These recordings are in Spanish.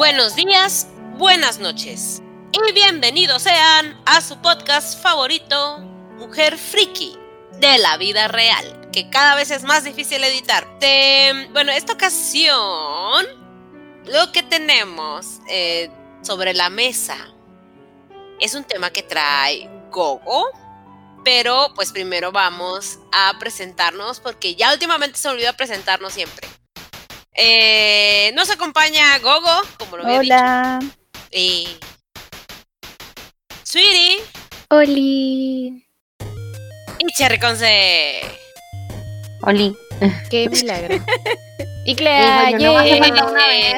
Buenos días, buenas noches y bienvenidos sean a su podcast favorito, Mujer Friki, de la vida real, que cada vez es más difícil editar. bueno, esta ocasión, lo que tenemos eh, sobre la mesa es un tema que trae Gogo, pero pues primero vamos a presentarnos porque ya últimamente se olvidó presentarnos siempre. Eh, nos acompaña Gogo, como lo había Hola. dicho. Y. Sweetie. Oli. Y Cherry Conce. Oli. Qué milagro. y Clea, yo no hace yay. falta una vez.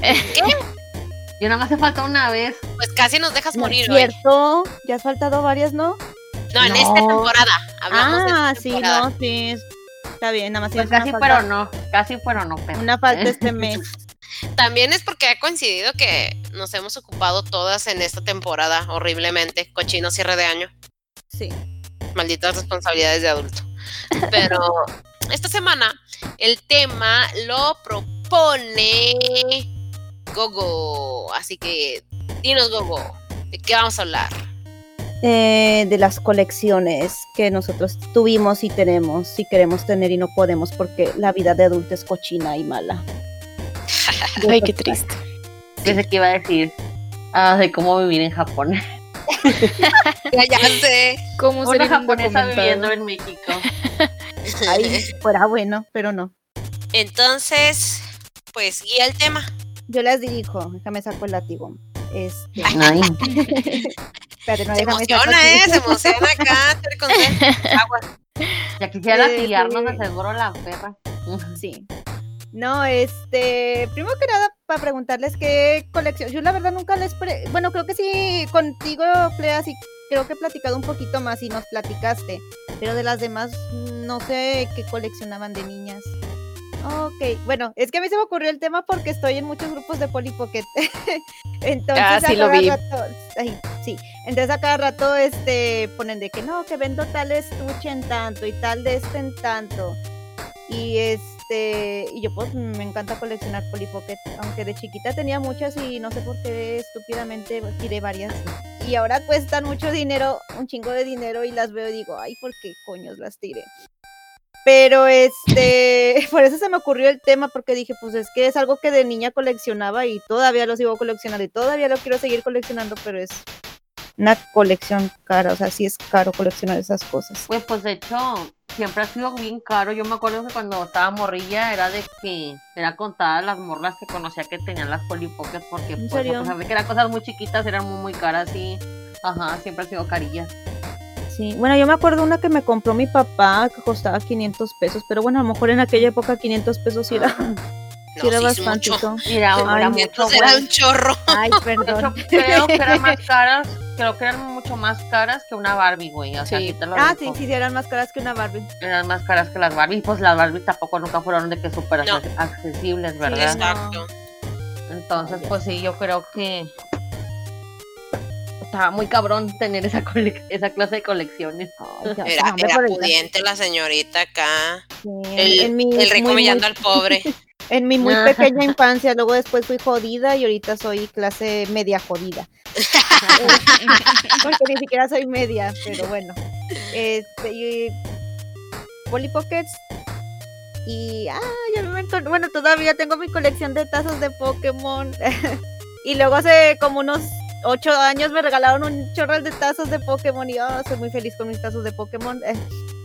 ¿Qué? Yo no me hace falta una vez. Pues casi nos dejas No es morir hoy. cierto, ya has faltado varias, ¿no? No, en No. esta temporada. Hablamos de ah, esta sí, temporada. no, sí. Está bien, nada más Pues casi, pero no. Casi, pero no. Pero. una falta este mes. También es porque ha coincidido que nos hemos ocupado todas en esta temporada horriblemente. Cochino cierre de año. Sí. malditas responsabilidades de adulto. Pero esta semana el tema lo propone Gogo. Así que dinos, Gogo, ¿de qué vamos a hablar? Eh, de las colecciones que nosotros tuvimos y tenemos, si queremos tener y no podemos, porque la vida de adulto es cochina y mala. Ay, qué triste. Pensé que iba a decir ah, de cómo vivir en Japón. Ya, ya sé. ¿Cómo Una sería japonesa viviendo en México. Ahí fuera bueno, pero no. Entonces, pues guía el tema. Yo las dirijo, déjame saco el látigo. Este, espérate, no, Se emociona. ¿eh? Se emociona acá. Conce. Agua. ya quisiera Sí, pillarnos sí. de seguro la perra. Sí. No, este, primero que nada, para preguntarles qué colección. Yo la verdad nunca les. pre- bueno, creo que sí, contigo, Clea, sí, creo que he platicado un poquito más y nos platicaste. Pero de las demás, no sé qué coleccionaban de niñas. Ok, bueno, es que a mí se me ocurrió el tema porque estoy en muchos grupos de Polly Pocket. Entonces, Ah, a lo cada vi. rato, ay, sí, entonces a cada rato este ponen de que no, que vendo tal estuche en tanto y tal de este en tanto. Y este, y yo pues me encanta coleccionar Polly Pocket, aunque de chiquita tenía muchas y no sé por qué estúpidamente tiré varias. Y ahora cuestan mucho dinero, un chingo de dinero y las veo y digo, ay, ¿por qué coños las tiré? Pero este, por eso se me ocurrió el tema, porque dije, pues es que es algo que de niña coleccionaba y todavía lo sigo coleccionando y todavía lo quiero seguir coleccionando, pero es una colección cara, o sea, sí es caro coleccionar esas cosas. Pues, pues de hecho, siempre ha sido bien caro. Yo me acuerdo que cuando estaba morrilla era de que era contada las morlas que conocía que tenían las Polly Pocket porque ¿En pues, serio? a pesar de que eran cosas muy chiquitas, eran muy, muy caras y ajá, siempre ha sido carillas. Sí, bueno, yo me acuerdo una que me compró mi papá que costaba 500 pesos, pero bueno, a lo mejor en aquella época 500 pesos sí era, sí era sí, bastante. mucho. Mira, Ay, era mucho, era un chorro. Ay, hecho, perdón. creo que eran más caras, creo que eran mucho más caras que una Barbie, güey. O sea, Sí. te lo Ah, sí, digo. sí, sí, eran más caras que una Barbie. Eran más caras que las Barbie. Pues las Barbie tampoco nunca fueron de que súper No. accesibles, ¿verdad? Exacto. Entonces, pues sí, yo creo que estaba muy cabrón tener esa, cole- esa clase de colecciones. Ay, Era, era pudiente la señorita acá. sí, El, en mi, el rico muy, muy- humillando al pobre. en mi muy pequeña infancia, luego después fui jodida y ahorita soy clase media jodida. Porque ni siquiera soy media, pero bueno. Este, y Polly Pockets. Y, ah, ya me encontré- bueno, todavía tengo mi colección de tazos de Pokémon. y luego hace como unos ocho años me regalaron un chorro de tazos de Pokémon y oh, soy muy feliz con mis tazos de Pokémon. Eh,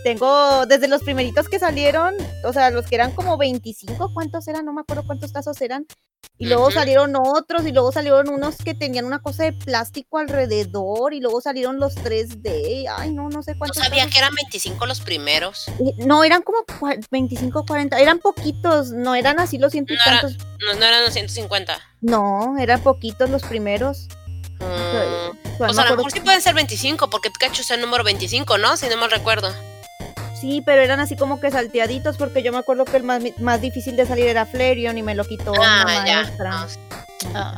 tengo desde los primeritos que salieron, o sea, los que eran como 25, ¿cuántos eran? No me acuerdo cuántos tazos eran. Y luego salieron otros, y luego salieron unos que tenían una cosa de plástico alrededor, y luego salieron los 3D. Ay, no, no sé No cuántos. sabía tazos- que eran 25 los primeros. No, eran como cua- 25, 40, eran poquitos, no eran así los ciento y No era-. No, no eran los 150. No, eran poquitos los primeros. Mm, Pues me a lo mejor sí pueden ser 25, porque Pikachu es el número 25, ¿no? Si no mal recuerdo. Sí, pero eran así como que salteaditos, porque yo me acuerdo que el más, más difícil de salir era Flareon y me lo quitó Ah, una ya. maestra. Ah,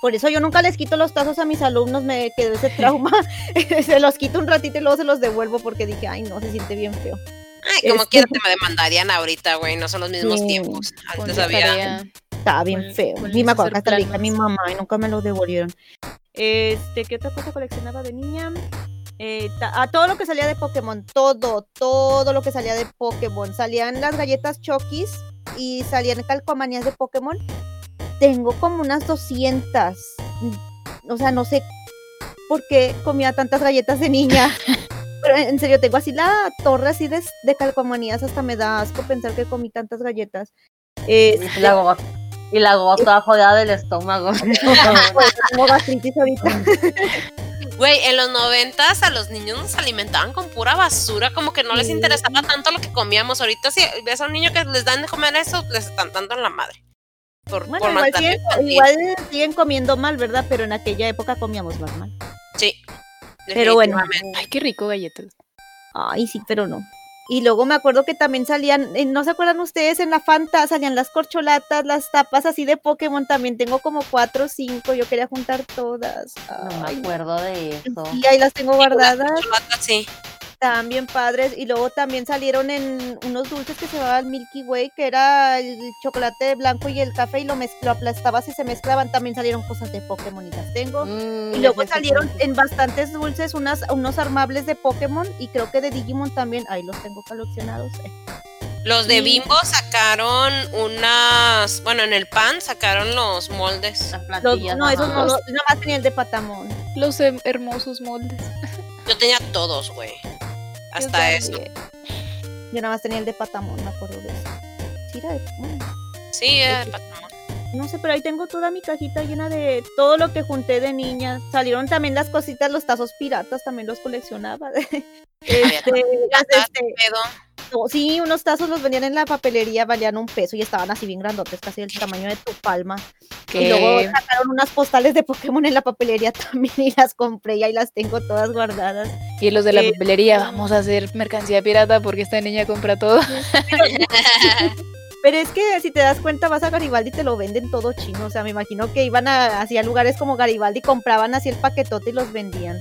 Por eso yo nunca les quito los tazos a mis alumnos, me quedó ese trauma. se los quito un ratito y luego se los devuelvo porque dije, ay, no, se siente bien feo. Ay, como Este- quiera te me demandarían ahorita, güey. No son los mismos Sí, tiempos. Antes había. tarea. Estaba bien ¿Cuál- feo. me acuerdo que hasta a mi mamá y nunca me lo devolvieron. Este, ¿qué otra cosa coleccionaba de niña? Eh, a todo lo que salía de Pokémon, todo, todo lo que salía de Pokémon. Salían las galletas Chokis y salían calcomanías de Pokémon. Tengo como unas 200. O sea, no sé por qué comía tantas galletas de niña. Pero en serio, tengo así la torre así de, de calcomanías. Hasta me da asco pensar que comí tantas galletas. Y la y la gota jodida del estómago. pues, tengo gastritis ahorita. Güey, en los noventas a los niños nos alimentaban con pura basura, como que no les interesaba tanto lo que comíamos. Ahorita si ves a un niño que les dan de comer eso, les están dando en la madre. Por, Bueno, por igual siguen, igual siguen comiendo mal, ¿verdad? Pero en aquella época comíamos más mal. Sí. Pero bueno. Ay, qué rico galletas. Ay, sí, pero no. Y luego me acuerdo que también salían, eh, ¿no se acuerdan ustedes? En la Fanta salían las corcholatas, las tapas así de Pokémon. También tengo como cuatro o cinco. Yo quería juntar todas. No me acuerdo de eso. y ahí las tengo guardadas. Sí. Estaban bien padres. Y luego también salieron en unos dulces que se llamaban Milky Way, que era el chocolate blanco y el café, y lo, lo aplastabas y se mezclaban. También salieron cosas de Pokémon y las tengo. Mm, Y luego salieron en bastantes dulces unas, unos armables de Pokémon y creo que de Digimon también. Ahí los tengo coleccionados. eh. Los de Sí. Bimbo sacaron unas, bueno, en el pan sacaron los moldes. las Los- no, esos no, nada más tenía el de Patamón. Los hem- hermosos moldes. Yo tenía todos, güey. Hasta eso. Yo nada más tenía el de Patamón, me acuerdo de eso. Sí, era de- mm, Sí, era Ese. Patamon. No sé, pero ahí tengo toda mi cajita llena de todo lo que junté de niña. Salieron también las cositas, los tazos piratas, también los coleccionaba. este, las, este, Pedo. no, sí, unos tazos los vendían en la papelería, valían un peso y estaban así bien grandotes, casi del tamaño de tu palma. Y luego sacaron unas postales de Pokémon en la papelería también y las compré y ahí las tengo todas guardadas. y los de la Eh, papelería, vamos a hacer mercancía pirata porque esta niña compra todo. Pero es que si te das cuenta, vas a Garibaldi y te lo venden todo chino. O sea, me imagino que iban a, hacia lugares como Garibaldi, compraban así el paquetote y los vendían.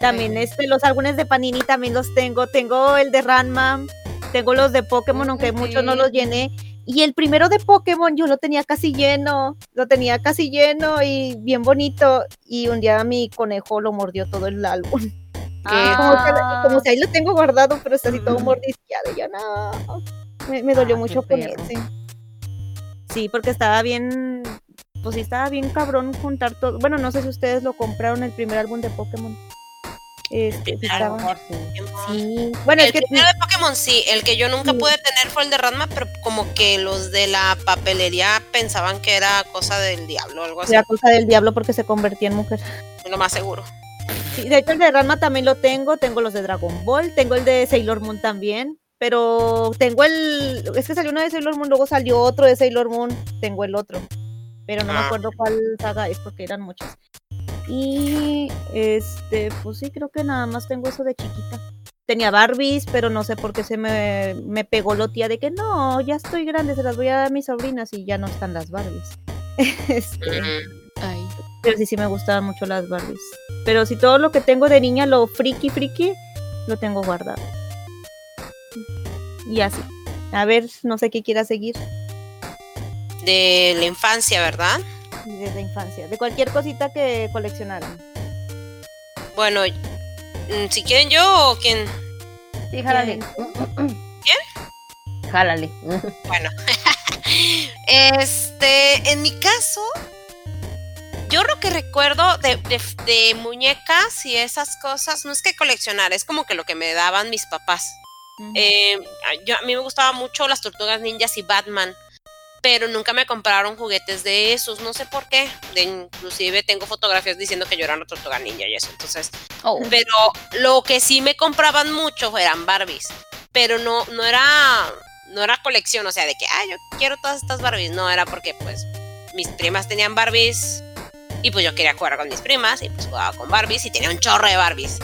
También este, los álbumes de Panini también los tengo. Tengo el de Ranma, tengo los de Pokémon, aunque muchos no los llené. Y el primero de Pokémon yo lo tenía casi lleno, lo tenía casi lleno y bien bonito. Y un día mi conejo lo mordió todo el álbum. Que- Como, que, Ah. como si ahí lo tengo guardado, pero está así todo mordisqueado. Y yo no. Me, me dolió Ah, mucho ese. Sí, porque estaba bien. Pues sí, estaba bien cabrón juntar todo. Bueno, no sé si ustedes lo compraron el primer álbum de Pokémon. Este, sí A lo estaba- mejor sí. sí. Bueno, es el que primero de Pokémon sí, el que yo nunca Sí. pude tener fue el de Ranma, pero como que los de la papelería pensaban que era cosa del diablo o algo así, era cosa del diablo porque se convertía en mujer. lo más seguro. Sí, de hecho el de Ranma también lo tengo, tengo los de Dragon Ball, tengo el de Sailor Moon también, pero tengo el, es que salió uno de Sailor Moon, luego salió otro de Sailor Moon, tengo el otro, pero no me Ah. acuerdo cuál saga es porque eran muchas. Y este, pues sí, creo que nada más tengo eso de chiquita. Tenía Barbies, pero no sé por qué se me, me pegó lo tía de que no, ya estoy grande, se las voy a dar a mis sobrinas y ya no están las Barbies. Este. Ay, pero sí, sí me gustaban mucho las Barbies. Pero si todo lo que tengo de niña, lo friki, friki, lo tengo guardado. Y así. A ver, no sé qué quiera seguir De la infancia, ¿verdad? desde infancia. De cualquier cosita que coleccionaran. Bueno, mm, si quieren yo o quién. Sí, jálale. ¿Quién? Jálale. Bueno, este, en mi caso, yo lo que recuerdo de, de- de muñecas y esas cosas, no es que coleccionar, es como que lo que me daban mis papás. Eh, yo, a mí me gustaban mucho las tortugas ninjas y Batman, pero nunca me compraron juguetes de esos, no sé por qué. De, inclusive tengo fotografías diciendo que yo era una tortuga ninja y eso, entonces oh, pero lo que sí me compraban mucho eran Barbies. Pero no, no era, no era colección, o sea, de que, ah, yo quiero todas estas Barbies. No, era porque pues mis primas tenían Barbies y pues yo quería jugar con mis primas y pues jugaba con Barbies y tenía un chorro de Barbies.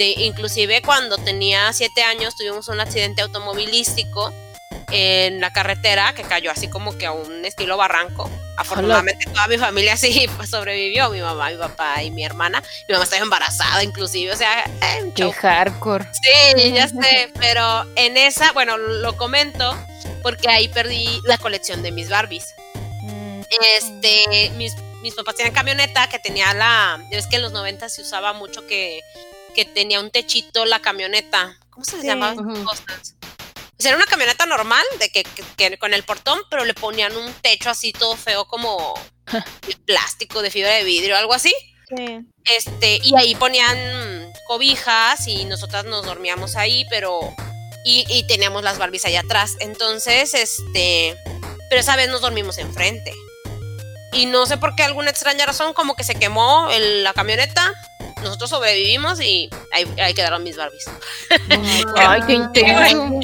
De, inclusive cuando tenía siete años tuvimos un accidente automovilístico en la carretera que cayó así como que a un estilo barranco. Afortunadamente toda mi familia sí sobrevivió, mi mamá, mi papá y mi hermana. Mi mamá estaba embarazada inclusive, o sea, eh, qué hardcore. Sí, ya sé, pero en esa, bueno, lo comento porque ahí perdí la colección de mis Barbies. Mm, Este, mis, mis papás tenían camioneta que tenía la. Es que en los 90 se usaba mucho que, que tenía un techito la camioneta. ¿Cómo se les Sí. llamaba? Ujú. cosas? O sea, era una camioneta normal, de que, que- que con el portón, pero le ponían un techo así todo feo, como de plástico, de fibra de vidrio, algo así. Sí. Este, y ahí ponían cobijas y nosotras nos dormíamos ahí, pero. Y, y teníamos las Barbies allá atrás. Entonces, este. Pero esa vez nos dormimos enfrente. Y no sé por qué, alguna extraña razón, como que se quemó el- la camioneta. Nosotros sobrevivimos y ahí, ahí quedaron mis Barbies. Ay, qué intenso.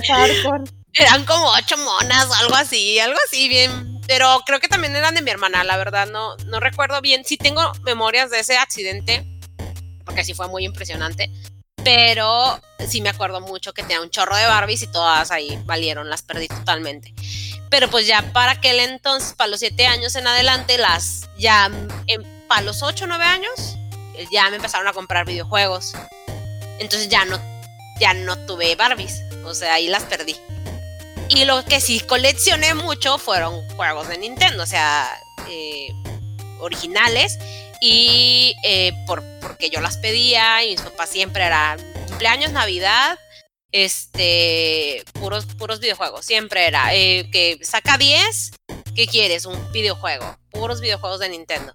Eran como ocho monas o algo así, algo así bien. Pero creo que también eran de mi hermana, la verdad, no, no recuerdo bien. Sí tengo memorias de ese accidente, porque sí fue muy impresionante. Pero sí me acuerdo mucho que tenía un chorro de Barbies y todas ahí valieron, las perdí totalmente. Pero pues ya para aquel entonces, para los siete años en adelante, las ya en, para los ocho nueve años, ya me empezaron a comprar videojuegos. Entonces ya no, ya no tuve Barbies, o sea, ahí las perdí. Y lo que sí coleccioné mucho fueron juegos de Nintendo, o sea, eh, originales. Y eh, por, porque yo las pedía y mis papás siempre era cumpleaños, Navidad, este, puros, puros videojuegos. Siempre era eh, que saca 10, ¿qué quieres? Un videojuego, puros videojuegos de Nintendo.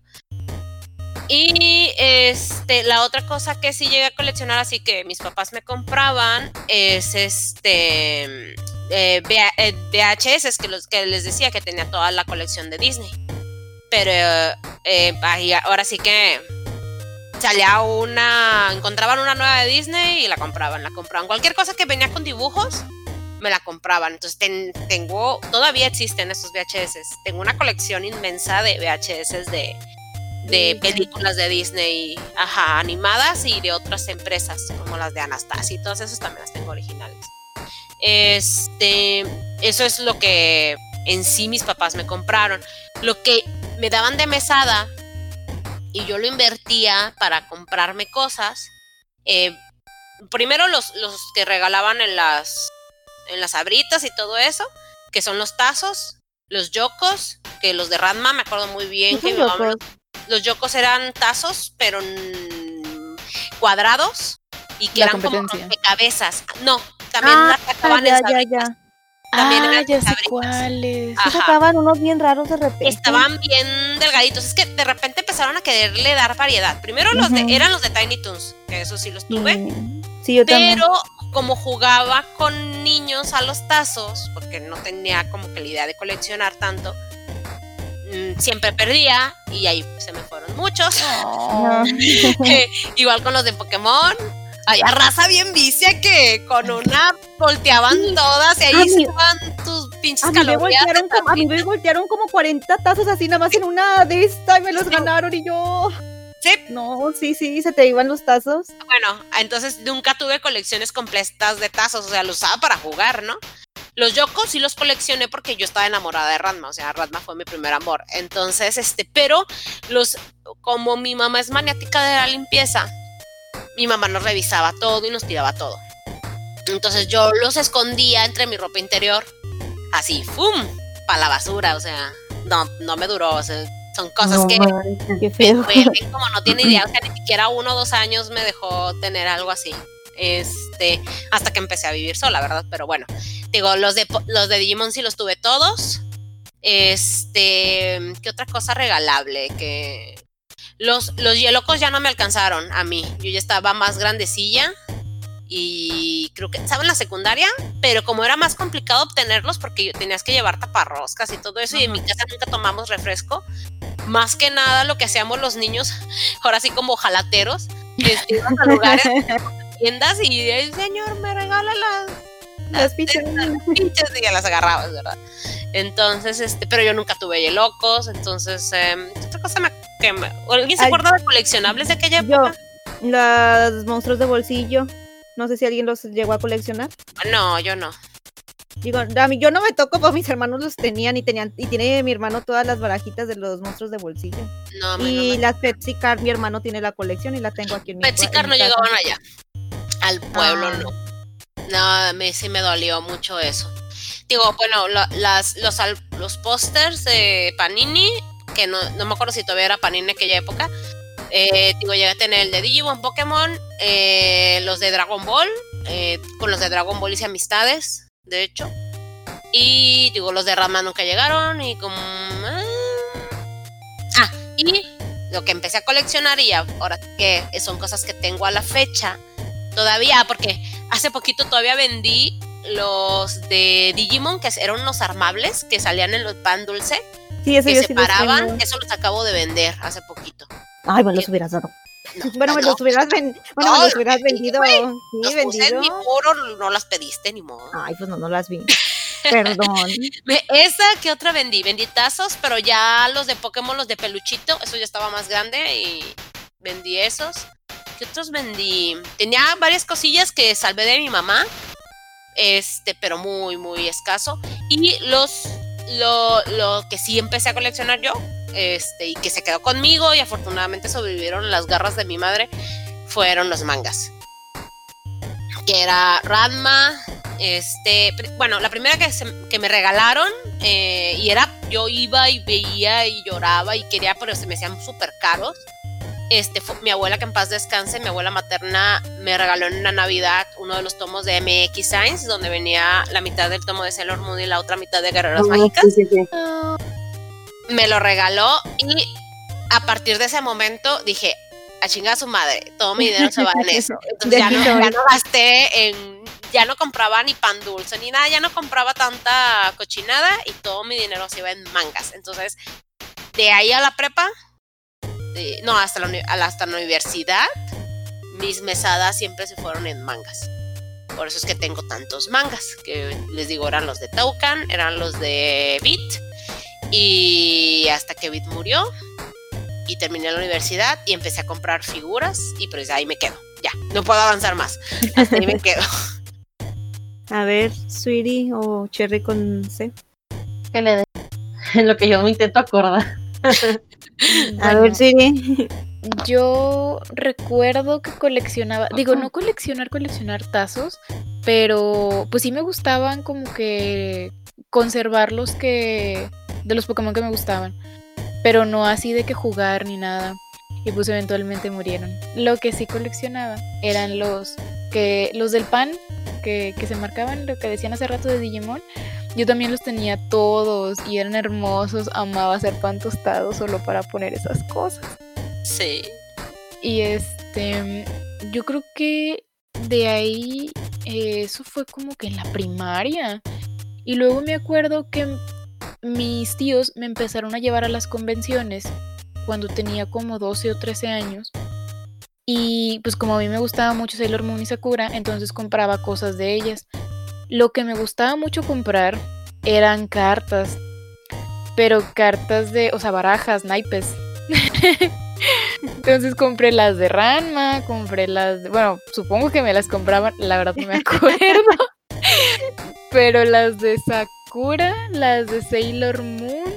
Y este, la otra cosa que sí llegué a coleccionar, así que mis papás me compraban, es este eh, VH- eh, VHS, es que, los, que les decía que tenía toda la colección de Disney. Pero eh, ahora sí que salía una, encontraban una nueva de Disney y la compraban, la compraban. Cualquier cosa que venía con dibujos, me la compraban. Entonces ten- tengo, todavía existen esos VHS. Tengo una colección inmensa de VHS de, de películas de Disney, ajá, animadas y de otras empresas, como las de Anastasia y todas esas también las tengo originales. Este, eso es lo que en sí mis papás me compraron. Lo que me daban de mesada y yo lo invertía para comprarme cosas. eh, primero los, los que regalaban en las, en las abritas y todo eso, que son los tazos, los yocos, que los de Ranma me acuerdo muy bien ¿Qué que mi mamá me? Los yocos eran tazos, pero cuadrados y que La eran como rompecabezas. No, también Ah, las sacaban ya, ya, sabritas. ya. También ah, eran ya sé cuáles. Sacaban unos bien raros de repente. Estaban bien delgaditos. Es que de repente empezaron a quererle dar variedad. Primero los de, eran los de Tiny Toons, que eso sí los tuve. Sí, Sí, yo también. Pero como jugaba con niños a los tazos, porque no tenía como que la idea de coleccionar tanto, siempre perdía y ahí se me fueron muchos. No. Igual con los de Pokémon. Había raza bien vicia que con una volteaban todas y ahí se iban tus pinches A mí, calorías. voltearon como, a mí me voltearon como 40 tazos así nada más en una de esta y me los ganaron y yo... Sí. No, sí, sí, se te iban los tazos. Bueno, entonces nunca tuve colecciones completas de tazos, o sea, los usaba para jugar, ¿no? Los Yokos sí los coleccioné porque yo estaba enamorada de Ranma, o sea, Ranma fue mi primer amor. Entonces, este, pero los, como mi mamá es maniática de la limpieza, mi mamá nos revisaba todo y nos tiraba todo. Entonces yo los escondía entre mi ropa interior, así, ¡fum! Para la basura, o sea, no, no me duró, o sea, son cosas No que me duelen como no tiene idea, o sea, ni siquiera uno o dos años me dejó tener algo así. Este, hasta que empecé a vivir sola, ¿verdad? Pero bueno, digo, los de los de Digimon sí los tuve todos. Este, ¿qué otra cosa regalable? Que los, los hielocos ya no me alcanzaron a mí. Yo ya estaba más grandecilla. Y creo que estaba en la secundaria, pero como era más complicado obtenerlos porque yo- tenías que llevar taparroscas y todo eso, y en mi casa nunca tomamos refresco, más que nada lo que hacíamos los niños, ahora sí como jalateros, ibas a lugares, tiendas y el señor me regala las, Las pichas. pinches y ya las agarrabas, ¿verdad? Entonces, este, pero yo nunca tuve locos, entonces, eh, ¿qué otra cosa me, que me- ¿Alguien se Ay. acuerda de coleccionables de aquella Yo, época? los monstruos de bolsillo. No sé si alguien los llegó a coleccionar. No, yo no. Digo, a mí yo no me tocó, pero mis hermanos los tenían y tenían y tiene mi hermano todas las barajitas de los monstruos de bolsillo. No, no y me- las Pepsi Car, mi hermano tiene la colección y la tengo aquí en mi Pepsi Car no llegaban allá. Al pueblo Ah. no. No, mí sí me dolió mucho eso. Digo, bueno, las, los, los pósters de Panini, que no, no me acuerdo si todavía era Panini en aquella época. Eh, digo, llegué a tener el de Digimon, Pokémon, eh, los de Dragon Ball, eh, con los de Dragon Ball hice amistades, de hecho. Y digo, los de Rama nunca llegaron y como... Ah, y lo que empecé a coleccionar y ahora que son cosas que tengo a la fecha, todavía, porque hace poquito todavía vendí los de Digimon, que eran unos armables que salían en los pan dulce, Sí, eso que se sí paraban, eso los acabo de vender hace poquito. Ay, me los hubieras dado. No, Bueno, me no, los hubieras, ven- bueno, me No, los hubieras vendido. Sí, los vendido. no las pediste ni modo. Ay, pues no, no las vi. Perdón. Me- Esa que otra vendí, vendí tazos, pero ya los de Pokémon, los de peluchito, eso ya estaba más grande y vendí esos. ¿Qué otros vendí? Tenía varias cosillas que salvé de mi mamá, este, pero muy, muy escaso. Y los, lo, lo que sí empecé a coleccionar yo, este, y que se quedó conmigo y afortunadamente sobrevivieron las garras de mi madre, fueron los mangas. Que era Radma, este, bueno, la primera que, que me regalaron eh, y era, yo iba y veía y lloraba y quería, pero se me hacían súper caros. Este, fue, mi abuela, que en paz descanse, mi abuela materna me regaló en una Navidad uno de los tomos de MX Science, donde venía la mitad del tomo de Sailor Moon y la otra mitad de Guerreras Mágicas Sí, sí, sí. me lo regaló y a partir de ese momento dije, a chingar a su madre, todo mi dinero se va en eso. Entonces ya no, ya no gasté en, ya no compraba ni pan dulce ni nada, ya no compraba tanta cochinada y todo mi dinero se iba en mangas. Entonces, de ahí a la prepa, no, hasta la, uni- a la- hasta la universidad, mis mesadas siempre se fueron en mangas. Por eso es que tengo tantos mangas, que les digo, eran los de Toucan, eran los de Beat, y hasta que Bit murió y terminé la universidad y empecé a comprar figuras y pues ahí me quedo. Ya, no puedo avanzar más. Hasta ahí me quedo. A ver, Sweetie o Cherry con C. Que le dé lo que yo me intento acordar. A ver, Sweetie. Yo recuerdo que coleccionaba, digo, no coleccionar, coleccionar tazos, pero pues sí me gustaban como que conservar los que, de los Pokémon que me gustaban, pero no así de que jugar ni nada. Y pues eventualmente murieron. Lo que sí coleccionaba eran los que, los del pan, que, que se marcaban, lo que decían hace rato de Digimon. Yo también los tenía todos y eran hermosos. Amaba hacer pan tostado solo para poner esas cosas. Sí. Y este, yo creo que de ahí eh, eso fue como que en la primaria. Y luego me acuerdo que mis tíos me empezaron a llevar a las convenciones cuando tenía como 12 o 13 años. Y pues como a mí me gustaba mucho Sailor Moon y Sakura, entonces compraba cosas de ellas. Lo que me gustaba mucho comprar eran cartas. Pero cartas de, o sea, barajas, naipes. Entonces compré las de Ranma, compré las de, bueno, supongo que me las compraban, la verdad no me acuerdo. Pero las de Sakura, las de Sailor Moon,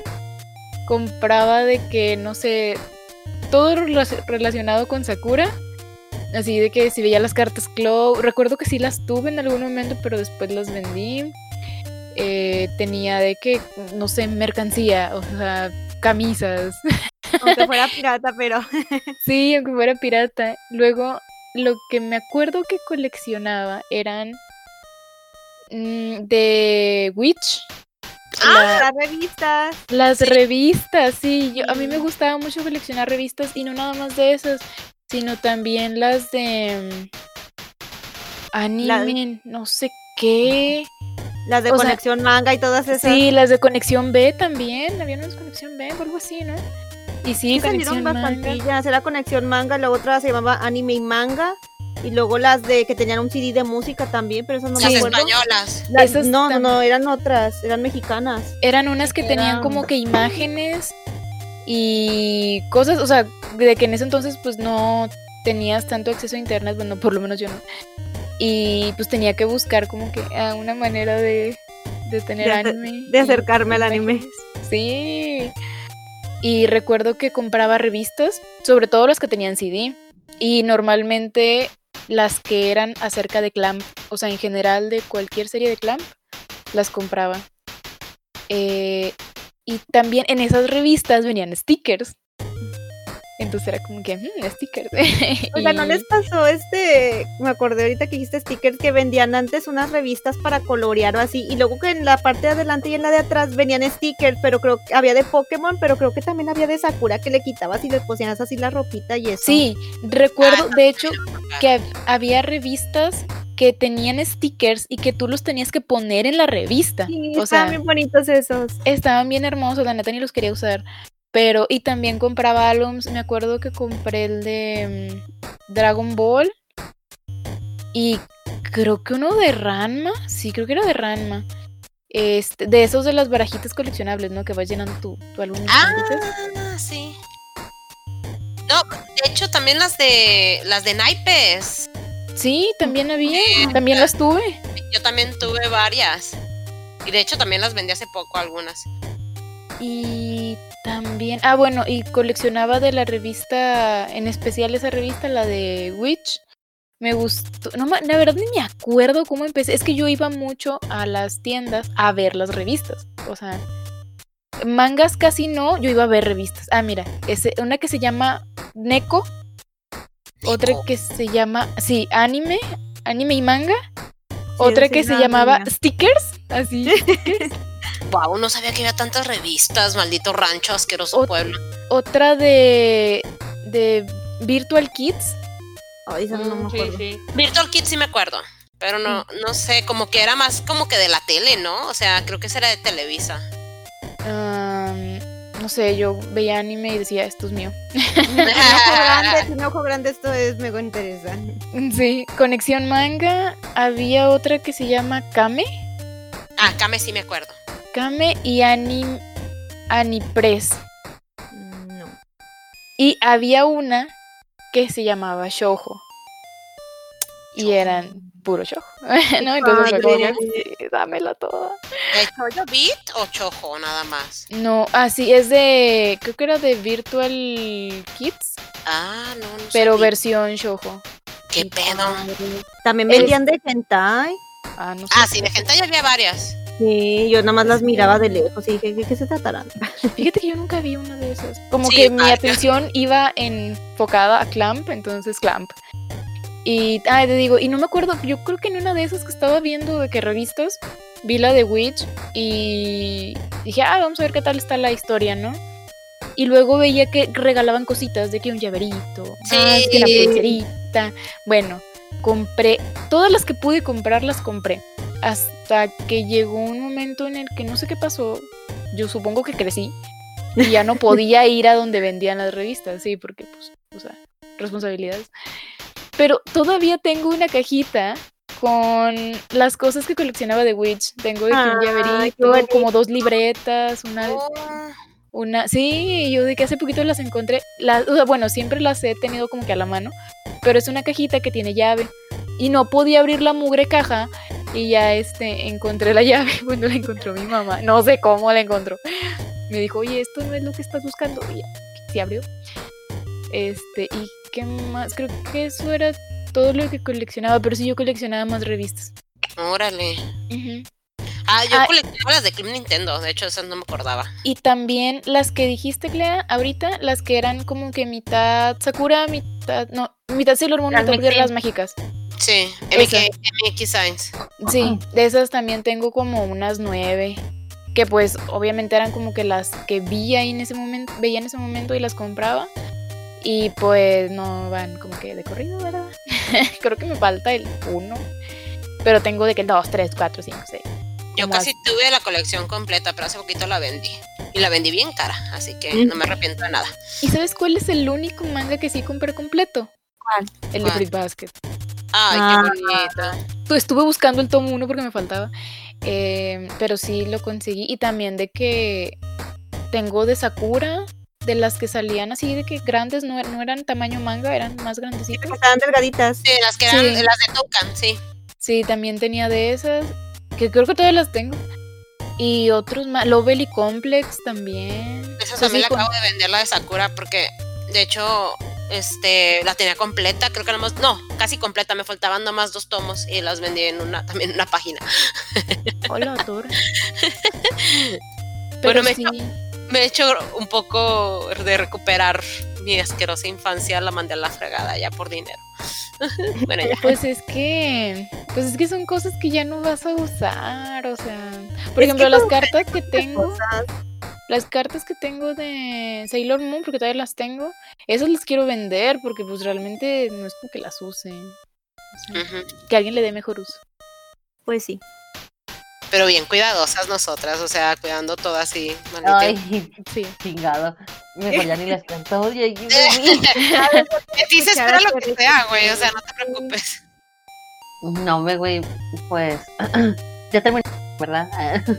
compraba de que, no sé, todo rela- relacionado con Sakura. Así de que si veía las cartas Claw, recuerdo que sí las tuve en algún momento, pero después las vendí. Eh, tenía de que, no sé, mercancía, o sea, camisas. Aunque fuera pirata, pero. Sí, aunque fuera pirata. Luego, lo que me acuerdo que coleccionaba eran mm, de Witch. la- Las revistas. las revistas, sí. Yo, a mí me gustaba mucho coleccionar revistas y no nada más de esas, sino también las de mm, anime, no sé qué. Las de O sea, conexión manga y todas esas. Sí, las de Conexión B también. Había unas de Conexión B o algo así, ¿no? Y sí, Sí salieron Conexión Manga. bastantillas. Era conexión manga, la otra se llamaba anime y manga. Y luego las de que tenían un CD de música también, pero eso no Las me acuerdo. españolas. Las- Esas no, no, no, eran otras, eran mexicanas. Eran unas que tenían como que imágenes y cosas, o sea, de que en ese entonces pues no tenías tanto acceso a internet, bueno, por lo menos yo no. Y pues tenía que buscar como que ah, una manera de, de tener De anime. de y acercarme al anime. Sí. Y recuerdo que compraba revistas, sobre todo las que tenían CD. Y normalmente las que eran acerca de Clamp, o sea, en general de cualquier serie de Clamp, las compraba. Eh, Y también en esas revistas venían stickers. Entonces era como que, mmm, stickers. Oiga, ¿no Y- les pasó este? Me acordé ahorita que dijiste stickers que vendían antes unas revistas para colorear o así, y luego que en la parte de adelante y en la de atrás venían stickers, pero creo que había de Pokémon, pero creo que también había de Sakura que le quitabas y le ponías así la ropita y eso. Sí, recuerdo, Ah, de hecho, que hab- había revistas que tenían stickers y que tú los tenías que poner en la revista. Sí, o estaban sea, bien bonitos esos. estaban bien hermosos, la neta ni los quería usar. Pero, y también compraba álbums. Me acuerdo que compré el de mm, Dragon Ball. Y creo que uno de Ranma. Sí, creo que era de Ranma. Este, de esos de las barajitas coleccionables, ¿no? Que vas llenando tu, tu álbum. Ah, sí. No, de hecho también las de las de naipes. Sí, también había. Sí. También las tuve. Yo también tuve varias. Y de hecho también las vendí hace poco algunas. Y también, ah, bueno, y coleccionaba de la revista, en especial esa revista, la de Witch. Me gustó, no, la verdad ni me acuerdo cómo empecé. Es que yo iba mucho a las tiendas a ver las revistas. O sea, mangas casi no, yo iba a ver revistas. Ah, mira, ese, una que se llama Neko, otra que se llama, sí, anime, anime y manga. Otra que se llamaba manga. Stickers, así. Wow, no sabía que había tantas revistas, maldito rancho asqueroso Ot- pueblo. otra de de Virtual Kids. Ay, esa no me Mm, sí, acuerdo. sí. Virtual Kids sí me acuerdo. Pero no, no sé, como que era más como que de la tele, ¿no? O sea, creo que esa era de Televisa. No sé, yo veía anime y decía, esto es mío. Tiene ojo grande, ojo grande, esto es me interesa. Sí, Conexión Manga. Había otra que se llama Kame. Ah, Kame sí me acuerdo. Kame y Anim, Anipress. No. Y había una que se llamaba Shoujo. Y Shoujo. eran puro shoujo. ¿No? Entonces fue como. "Sí, dámela toda. ¿De Choyo Beat o Chojo nada más? No, así es de. Creo que era de Virtual Kids. Ah, no, no Pero sabía. versión shoujo. ¿Qué pedo? También Es- vendían de hentai. Ah, no sé. Ah, sí, de ya había varias. Sí, yo nada más las miraba de lejos y dije, ¿qué, qué se tratarán? Fíjate que yo nunca vi una de esas. Como Sí, que mi atención iba enfocada a Clamp, entonces Clamp. Y, ah, te digo, y no me acuerdo, yo creo que en una de esas que estaba viendo de que revistas, vi la de Witch y dije, ah, vamos a ver qué tal está la historia, ¿no? Y luego veía que regalaban cositas, de que un llaverito, ah, es que la Sí. pulserita. Bueno, compré, todas las que pude comprar las compré. Hasta que llegó un momento en el que no sé qué pasó, yo supongo que crecí y ya no podía ir a donde vendían las revistas, sí, porque pues, o sea, responsabilidades. Pero todavía tengo una cajita con las cosas que coleccionaba de Witch. Tengo de qué llaverito, como dos libretas, una, Oh, una, sí, yo de que hace poquito las encontré. Las, o sea, bueno, siempre las he tenido como que a la mano, pero es una cajita que tiene llave y no podía abrir la mugre caja y ya este encontré la llave cuando la encontró mi mamá. No sé cómo la encontró. Me dijo, oye, esto no es lo que estás buscando. Y ya, se abrió. Este, y qué más, creo que eso era todo lo que coleccionaba, pero sí yo coleccionaba más revistas. órale. Ujú. Ah, yo Ah. coleccionaba las de Club Nintendo, de hecho esas no me acordaba. Y también las que dijiste, Clea, ahorita, las que eran como que mitad Sakura, mitad. No, mitad Sailor Moon, Las mitad. Guerras Mágicas. Sí. MK, MX Science. Sí, de esas también tengo como unas nueve. Que pues obviamente eran como que las que vi ahí en ese momento, veía en ese momento y las compraba. Y pues no van como que de corrido, ¿verdad? Creo que me falta el uno. Pero tengo de que el 2, 3, 4, 5, 6. Yo casi tuve la colección completa, pero hace poquito la vendí. Y la vendí bien cara, así que Mm. no me arrepiento de nada. ¿Y sabes cuál es el único manga que sí compré completo? ¿Cuál? El de ¿Cuál? Fruit Basket. Ay, Ah. qué bonito. Pues estuve buscando el tomo 1 porque me faltaba. eh, pero sí lo conseguí. Y también de que tengo de Sakura, de las que salían así de que grandes, no, no eran tamaño manga, eran más grandecitas. Estaban delgaditas. Sí, las que eran Sí. las de Toucan, sí. Sí, también tenía de esas, que creo que todavía las tengo. Y otros más, Lovely Complex también. Esa también la acabo de vender, la de Sakura, porque de hecho este la tenía completa, creo que nada más, no, casi completa, me faltaban nomás dos tomos y las vendí en una, también en una página. Hola, me, sí. me he hecho un poco de recuperar mi asquerosa infancia, la mandé a la fregada ya por dinero. bueno, ya. Pues es que, pues es que son cosas que ya no vas a usar, o sea, por Es ejemplo, las cartas que tengo, Cosas. las cartas que tengo de Sailor Moon, porque todavía las tengo, esas las quiero vender porque pues realmente no es como que las use. O sea, Ujú. que alguien le dé mejor uso. Pues sí. Pero bien cuidadosas nosotras, o sea, cuidando todo así. maldito. Ay, Sí. chingado. Mejor ya ni les cuento. Oye, ayúdame. Dice, espera lo que sea, güey, o sea, no te preocupes. No, me güey, pues. ya terminé, ¿verdad?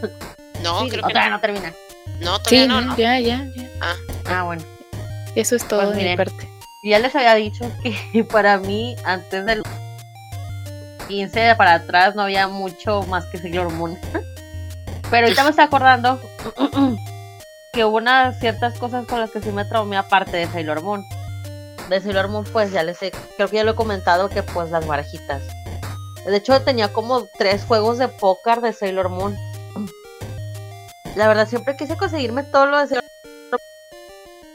No, Sí, creo que Otra vez no termina. no, todavía Sí, no, no, ¿no? ya, ya, ya. Ah, bueno. Eso es todo Pues de mi parte. Ya les había dicho que para mí, antes del 15 para atrás, no había mucho más que Sailor Moon. Pero ahorita me estoy acordando que hubo unas ciertas cosas con las que sí me traumé aparte de Sailor Moon. De Sailor Moon, pues ya les he, creo que ya lo he comentado que pues las barajitas. De hecho, tenía como tres juegos de póker de Sailor Moon. La verdad, siempre quise conseguirme todo lo de Sailor Moon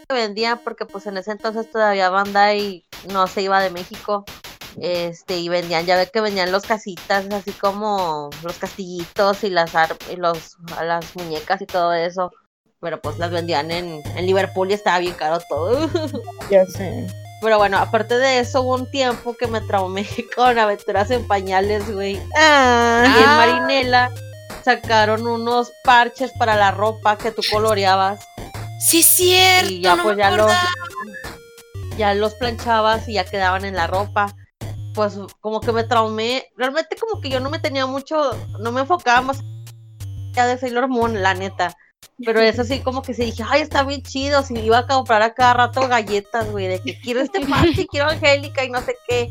que vendía porque pues en ese entonces todavía Bandai no se iba de México. Este, y vendían, ya ve que vendían los casitas, así como los castillitos y las ar- y los a las muñecas y todo eso. Pero pues las vendían en, en Liverpool y estaba bien caro todo. Ya sé. Pero bueno, aparte de eso, hubo un tiempo que me traumé con aventuras en pañales, güey. Y Ah, en Ah. Marinela sacaron unos parches para la ropa que tú coloreabas. Sí, cierto. Y ya no pues me ya los, ya los planchabas y ya quedaban en la ropa. Pues como que me traumé. Realmente como que yo no me tenía mucho, no me enfocaba más ya de Sailor Moon, la neta. Pero eso sí, como que sí dije, ay, está bien chido. Si iba a comprar a cada rato galletas, güey, de que quiero este parche, quiero Angélica y no sé qué.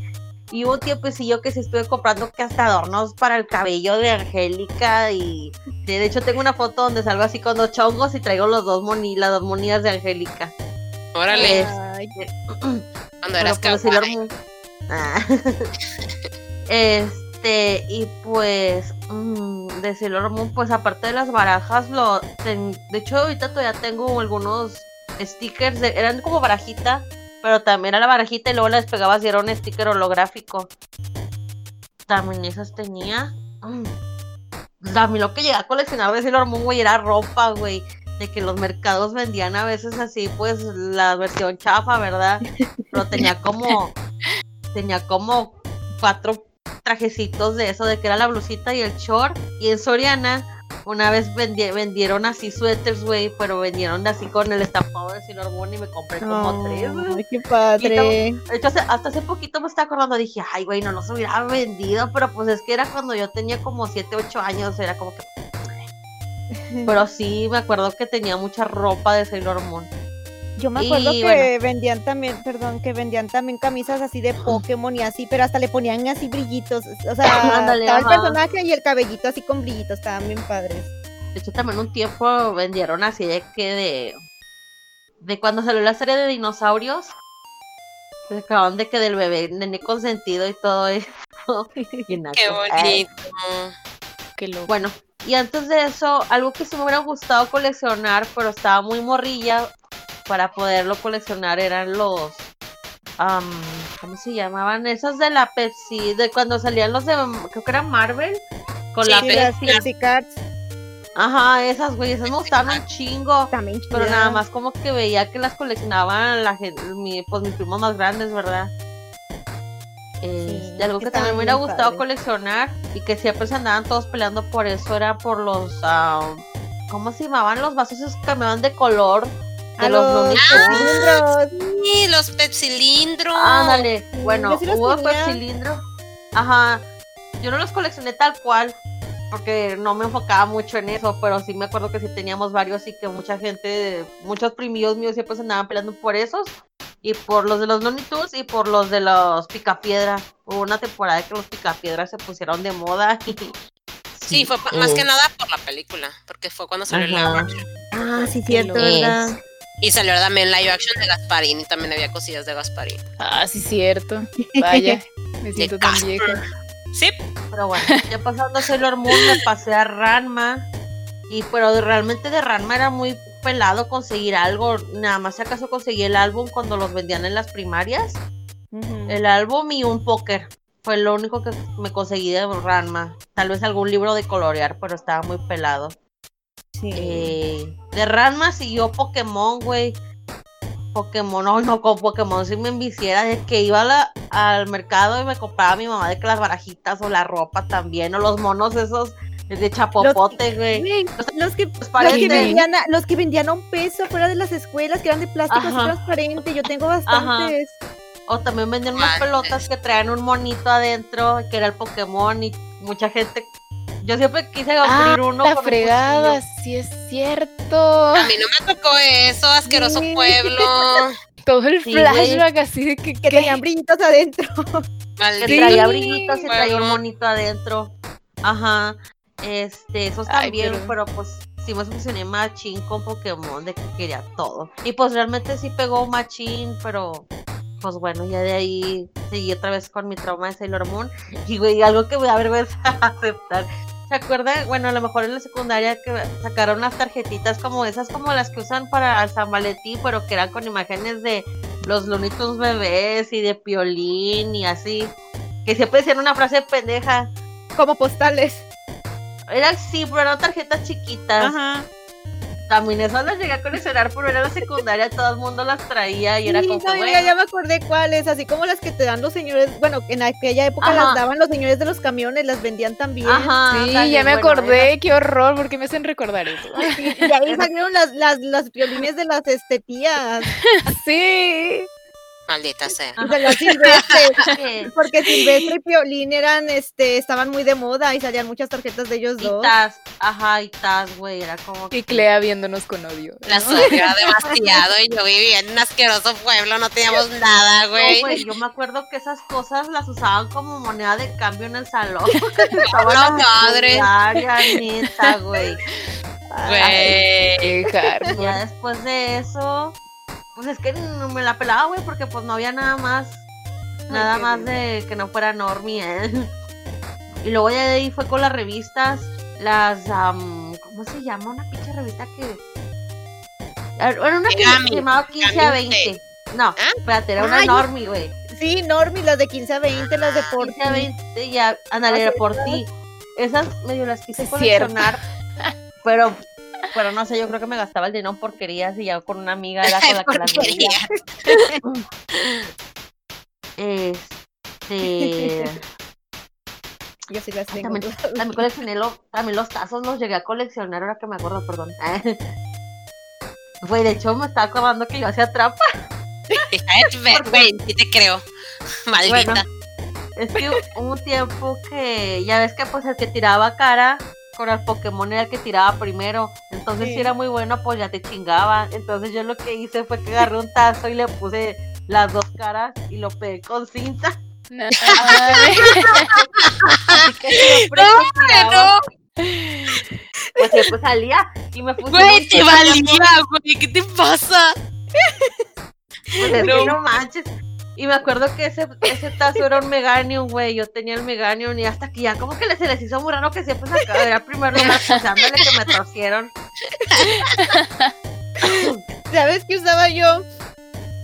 Y hubo un tiempecillo que sí estuve comprando que hasta adornos para el cabello de Angélica. Y de hecho tengo una foto donde salgo así con dos chongos y traigo los dos moni, las dos monías de Angélica. Órale, Eh, ay, cuando eras Sailor kawaii. Moon. Ah. este, y pues mm, de Sailor Moon, pues aparte de las barajas, lo de hecho ahorita todavía tengo algunos stickers, eran como barajita, pero también era la barajita y luego la despegabas y era un sticker holográfico. También esas tenía. Mm. A mí lo que llegué a coleccionar de Sailor Moon, güey, era ropa, güey. De que los mercados vendían a veces así, pues, la versión chafa, ¿verdad? Pero tenía como. Tenía como cuatro trajecitos de eso, de que era la blusita y el short. Y en Soriana, una vez vendi- vendieron así suéteres, güey, pero vendieron así con el estampado de Sailor Moon y me compré como tres. güey. ay, qué padre. De hecho, hasta hace poquito me estaba acordando, dije, ay, güey, no los hubiera vendido, pero pues es que era cuando yo tenía como 7, 8 años, era como que... Pero sí, me acuerdo que tenía mucha ropa de Sailor Moon. Yo me acuerdo y que bueno. vendían también, perdón, que vendían también camisas así de Pokémon y así, pero hasta le ponían así brillitos. O sea, Ándale, estaba el personaje y el cabellito así con brillitos, estaban bien padres. De hecho, también un tiempo vendieron así de que de... De cuando salió la serie de dinosaurios, se acababan de que del bebé, nene consentido y todo eso. Qué bonito. Qué loco. Bueno, y antes de eso, algo que sí me hubiera gustado coleccionar, pero estaba muy morrilla para poderlo coleccionar eran los. am, ¿Cómo se llamaban? Esos de la Pepsi, de cuando salían los de. Creo que era Marvel. Con Sí, la Pepsi. Pepsi Cards Ajá, esas, güey, esas me gustaban un chingo. también Pero nada más como que veía que las coleccionaban la gente, mi, pues mis primos más grandes, ¿verdad? Sí, algo que que también me hubiera gustado coleccionar y que siempre se andaban todos peleando por eso era por los, ah, ¿cómo se llamaban? Los vasos esos que cambiaban de color de A los los cilindros. Sí, los pepsilindros. Ándale, bueno, sí hubo tenía. cilindro. Ajá, yo no los coleccioné tal cual porque no me enfocaba mucho en eso, pero sí me acuerdo que sí teníamos varios y que mucha gente, muchos primillos míos siempre se andaban peleando por esos y por los de los Looney Tunes y por los de los Picapiedra. Hubo una temporada que los Picapiedra se pusieron de moda y Sí, fue más eh, que nada por la película, porque fue cuando salió la Ajá. action. Ah, sí, cierto. ¿verdad? Y salió también live action de Gasparín y también había cosillas de Gasparín. Ah, sí, cierto. Vaya, me siento tan Casper. vieja. Sí, Pero bueno, ya pasando a Sailor Moon me pasé a Ranma Y pero de- realmente de Ranma era muy pelado conseguir algo. Nada más si acaso conseguí el álbum cuando los vendían en las primarias. El álbum y un póker. Fue lo único que me conseguí de Ranma. Tal vez algún libro de colorear, pero estaba muy pelado. Sí. Eh, de Ranma siguió Pokémon, güey. Pokémon, no, no, con Pokémon sí me enviciera de que iba a la- al mercado y me compraba a mi mamá de que las barajitas o la ropa también, o los monos esos de chapopote, güey. Los que, los que, vendían a, los que vendían a un peso fuera de las escuelas, que eran de plástico así transparente. Yo tengo bastantes. O también vendían unas Manches. pelotas que traían un monito adentro, que era el Pokémon, y mucha gente. Yo siempre quise Ah, abrir uno la fregada, sí es cierto. A mí no me tocó eso, asqueroso Sí. pueblo. Todo el Sí, güey. flashback así de que, Que tenían brillitos adentro. que Maldito. traía Sí, brillitos y traía un monito adentro. Ajá. Este, esos Ay, también, pero- pero... pues sí me funcioné machín con Pokémon de que quería todo. Y pues realmente sí pegó machín, pero pues bueno, ya de ahí seguí otra vez con mi trauma de Sailor Moon. Y güey, algo que me da vergüenza aceptar. ¿Se acuerdan? Bueno, a lo mejor en la secundaria que sacaron unas tarjetitas como esas, como las que usan para el San Valentín, pero que eran con imágenes de los Tunes bebés y de Piolín y así. Que siempre decían una frase pendeja. Como postales. Era sí, pero eran tarjetas chiquitas. Ajá. También esas las llegué a coleccionar, pero era la secundaria, todo el mundo las traía y era como no, ya- me acordé cuáles, así como las que te dan los señores, bueno, en aquella época Ajá. las daban los señores de los camiones, las vendían también. Ajá, Sí, ya me bueno, acordé, qué horror, porque me hacen recordar eso. Y ahí salieron las, las, las violines de las este, tías. sí. Maldita sea. Silvestre. Porque Silvestre y Piolín eran, este, estaban muy de moda y salían muchas tarjetas de ellos Y dos. Taz, ajá, y Taz, güey, era como Y que- Clea viéndonos con odio. Las ¿no? odio demasiado y yo vivía en un asqueroso pueblo, no teníamos nada, No, güey. güey, yo me acuerdo que esas cosas las usaban como moneda de cambio en el salón. No, madre. Neta, güey. Güey. Ya después de eso, pues es que no me la pelaba, güey, porque pues no había nada más, nada más lindo. de que no fuera normie, ¿eh? Y luego ya de ahí fue con las revistas, las, am, ¿cómo se llama? Una pinche revista que... Era una que se llamaba 15 a 20. Megami. No, ¿Ah? espérate, era una normie, güey. Sí, Normi, las de 15 a 20, las de por 15 a 20, ya, ándale, era por ti. Esas medio las quise coleccionar, pero... Pero no sé, yo creo que me gastaba el dinero en porquerías y ya con una amiga era con la que las veía. Este. Yo sí las tengo. también, también coleccioné lo- también los tazos, los llegué a coleccionar ahora que me acuerdo, perdón. Güey, de hecho me estaba acordando que yo hacía trampa. Güey, sí te creo. Maldita. Bueno. Es que hubo un tiempo que ya ves que pues el que tiraba cara con el Pokémon era el que tiraba primero. Entonces Sí. si era muy bueno, pues ya te chingaba. Entonces yo lo que hice fue que agarré un tazo y le puse las dos caras y lo pegué con cinta. No, tiraba, pues siempre salía y me puse Güey, te valía, güey. ¿Qué te pasa? Pues es No. que no manches. Y me acuerdo que ese, ese tazo era un Meganium, güey. Yo tenía el Meganium y hasta que ya como que se les hizo muy raro que siempre sacaba. Era el primer lugar, pues ándale que me torcieron. ¿Sabes qué usaba yo?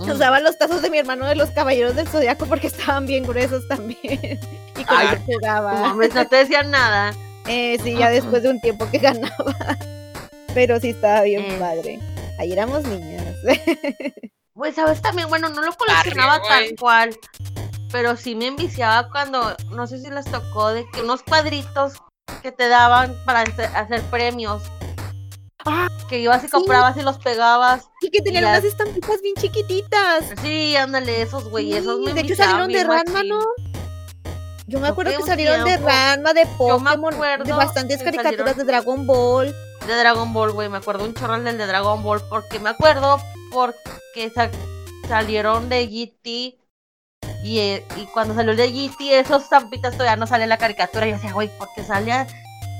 Mm. Usaba los tazos de mi hermano de los caballeros del zodiaco porque estaban bien gruesos también. Y con Ay, ellos jugaba. mames, no te decían nada. Eh, sí, ya después de un tiempo que ganaba. Pero sí estaba bien Eh. padre. Ahí éramos niñas. Güey, ¿sabes también? Bueno, no lo coleccionaba Barrio, tal güey. cual. Pero sí me enviciaba cuando, no sé si les tocó, de que unos cuadritos que te daban para hacer, hacer premios. Ah, que ibas y sí. comprabas y los pegabas. Y que tenían las- unas estampitas bien chiquititas. Sí, ándale, esos güey, esos me Sí, de hecho salieron de Ranma. ¿no? Yo me acuerdo que salieron de. Ranma, de Pokémon, de bastantes caricaturas de Dragon Ball. de Dragon Ball, güey. Me acuerdo un chorro del de Dragon Ball. Porque me acuerdo porque sa- salieron de GT. Y, eh, y cuando salió el de GT, esos estampitas todavía no sale en la caricatura. Y yo decía, güey, ¿por qué sale?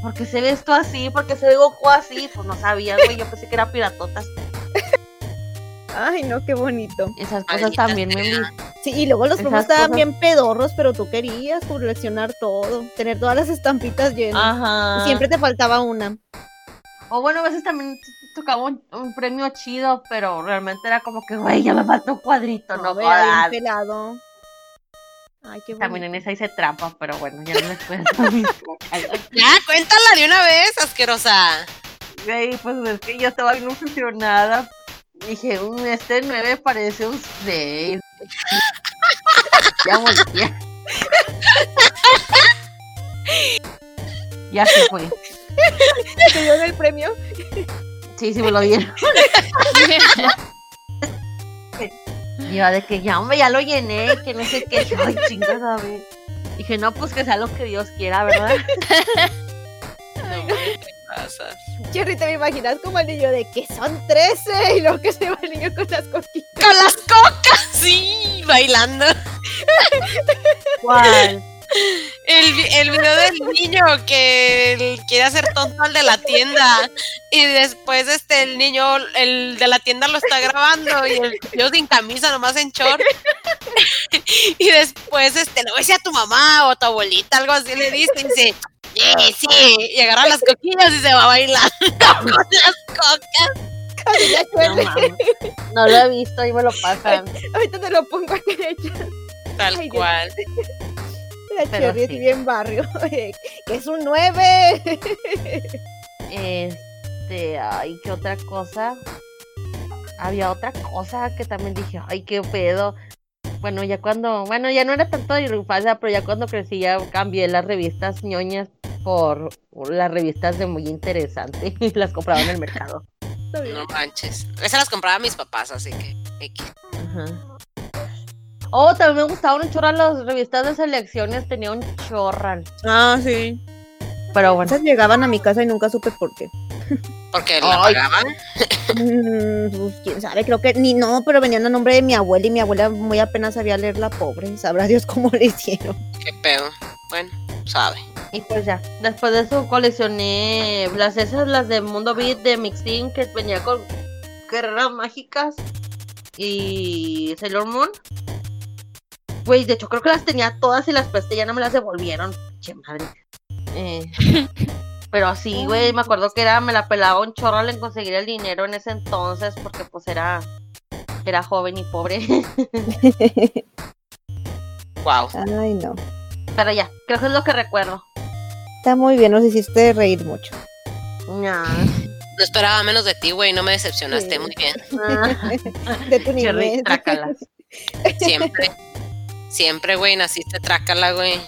¿Por qué se ve esto así? ¿Por qué se ve Goku así? Pues no sabía, güey. Yo pensé que era piratotas. Ay, no, qué bonito. Esas cosas también me Sí, y luego los promos estaban cosas- bien pedorros, pero tú querías coleccionar todo, tener todas las estampitas llenas. Ajá. Siempre te faltaba una. O bueno, a veces también tocaba un, un premio chido, pero realmente era como que, güey, ya me falta un cuadrito, no, vea, bien pelado. Ay, qué También en esa hice trampa, pero bueno, ya no les cuento. Ya, cuéntala de una vez, asquerosa. Güey, pues es que yo estaba bien obsesionada. Dije, un este 9 parece un 6. ya volteé. ya se fue. ¿Te dieron el premio? Sí, sí me lo dieron. Yo de que ya, hombre, ya lo llené, que no sé qué. Ay, chingas, a ver. Dije, no, pues que sea lo que Dios quiera, ¿verdad? No pasas. Cherry, ¿te me imaginas como el niño de que son 13 y luego que se va el niño con las coquitas? Con las cocas, sí, bailando. ¿Cuál? El, el video del niño que quiere hacer tonto al de la tienda y después este el niño el de la tienda lo está grabando y el tío sin camisa nomás en short y después este a decir a tu mamá o a tu abuelita algo así le dice y dice sí sí y agarra las coquillas y se va bailando con las cocas No, no lo he visto, ahí me lo pasan. ahorita te lo pongo aquí hecho. tal Ay, cual La Pero Cherry sí. bien barrio. que es un 9. Este, ay, ¿qué otra cosa? Había otra cosa que también dije, ay, qué pedo. Bueno, ya cuando, bueno, ya no era tanto de infancia, pero ya cuando crecí ya cambié las revistas ñoñas por las revistas de muy interesante y las compraba en el mercado. no manches esas las compraba mis papás así que X. Ajá. Oh, también me gustaban un chorro las revistas de selecciones, tenía un chorral. Ah, sí. Pero bueno, Esas llegaban a mi casa y nunca supe por qué. porque la Ay. pagaban Mm, pues, quién sabe, creo que ni no, pero venían a nombre de mi abuela y mi abuela muy apenas sabía leer la pobre. Sabrá Dios cómo le hicieron. qué pedo bueno sabe y pues ya, después de eso coleccioné las esas, las de Mundo Beat de Mixin, que venía con guerreras mágicas y Sailor Moon. Güey, de hecho creo que las tenía todas y las presté, ya no me las devolvieron. Che madre. Eh, pero sí, güey, me acuerdo que era, me la pelaba un chorro en conseguir el dinero en ese entonces, porque pues era, era joven y pobre. wow Ay, no. pero ya, creo que es lo que recuerdo. Está muy bien, nos hiciste reír mucho. Nah. No esperaba menos de ti, güey, no me decepcionaste, Sí. muy bien. De tu nivel. Siempre, siempre, güey, naciste trácala, güey.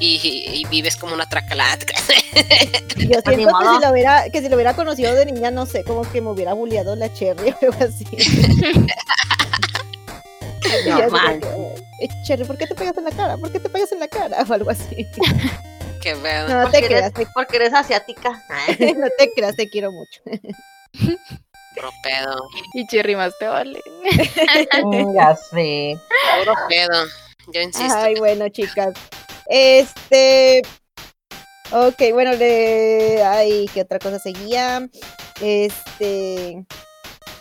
Y, y- y vives como una trácala. Yo ni siento que si, lo hubiera, que si lo hubiera conocido de niña, no sé, como que me hubiera bulleado la Cherry o algo así. Normal. que, "Eh, Cherry, ¿por qué te pegas en la cara? ¿Por qué te pegas en la cara? O algo así. Qué pedo. No te eres, creas, te- porque eres asiática. no te creas, te quiero mucho. Puro pedo. y Cherry más te vale. ya sé. Puro pedo. Yo insisto. Ay, bueno, chicas. Este. Ok, bueno, le. Ay, ¿qué otra cosa seguía? Este.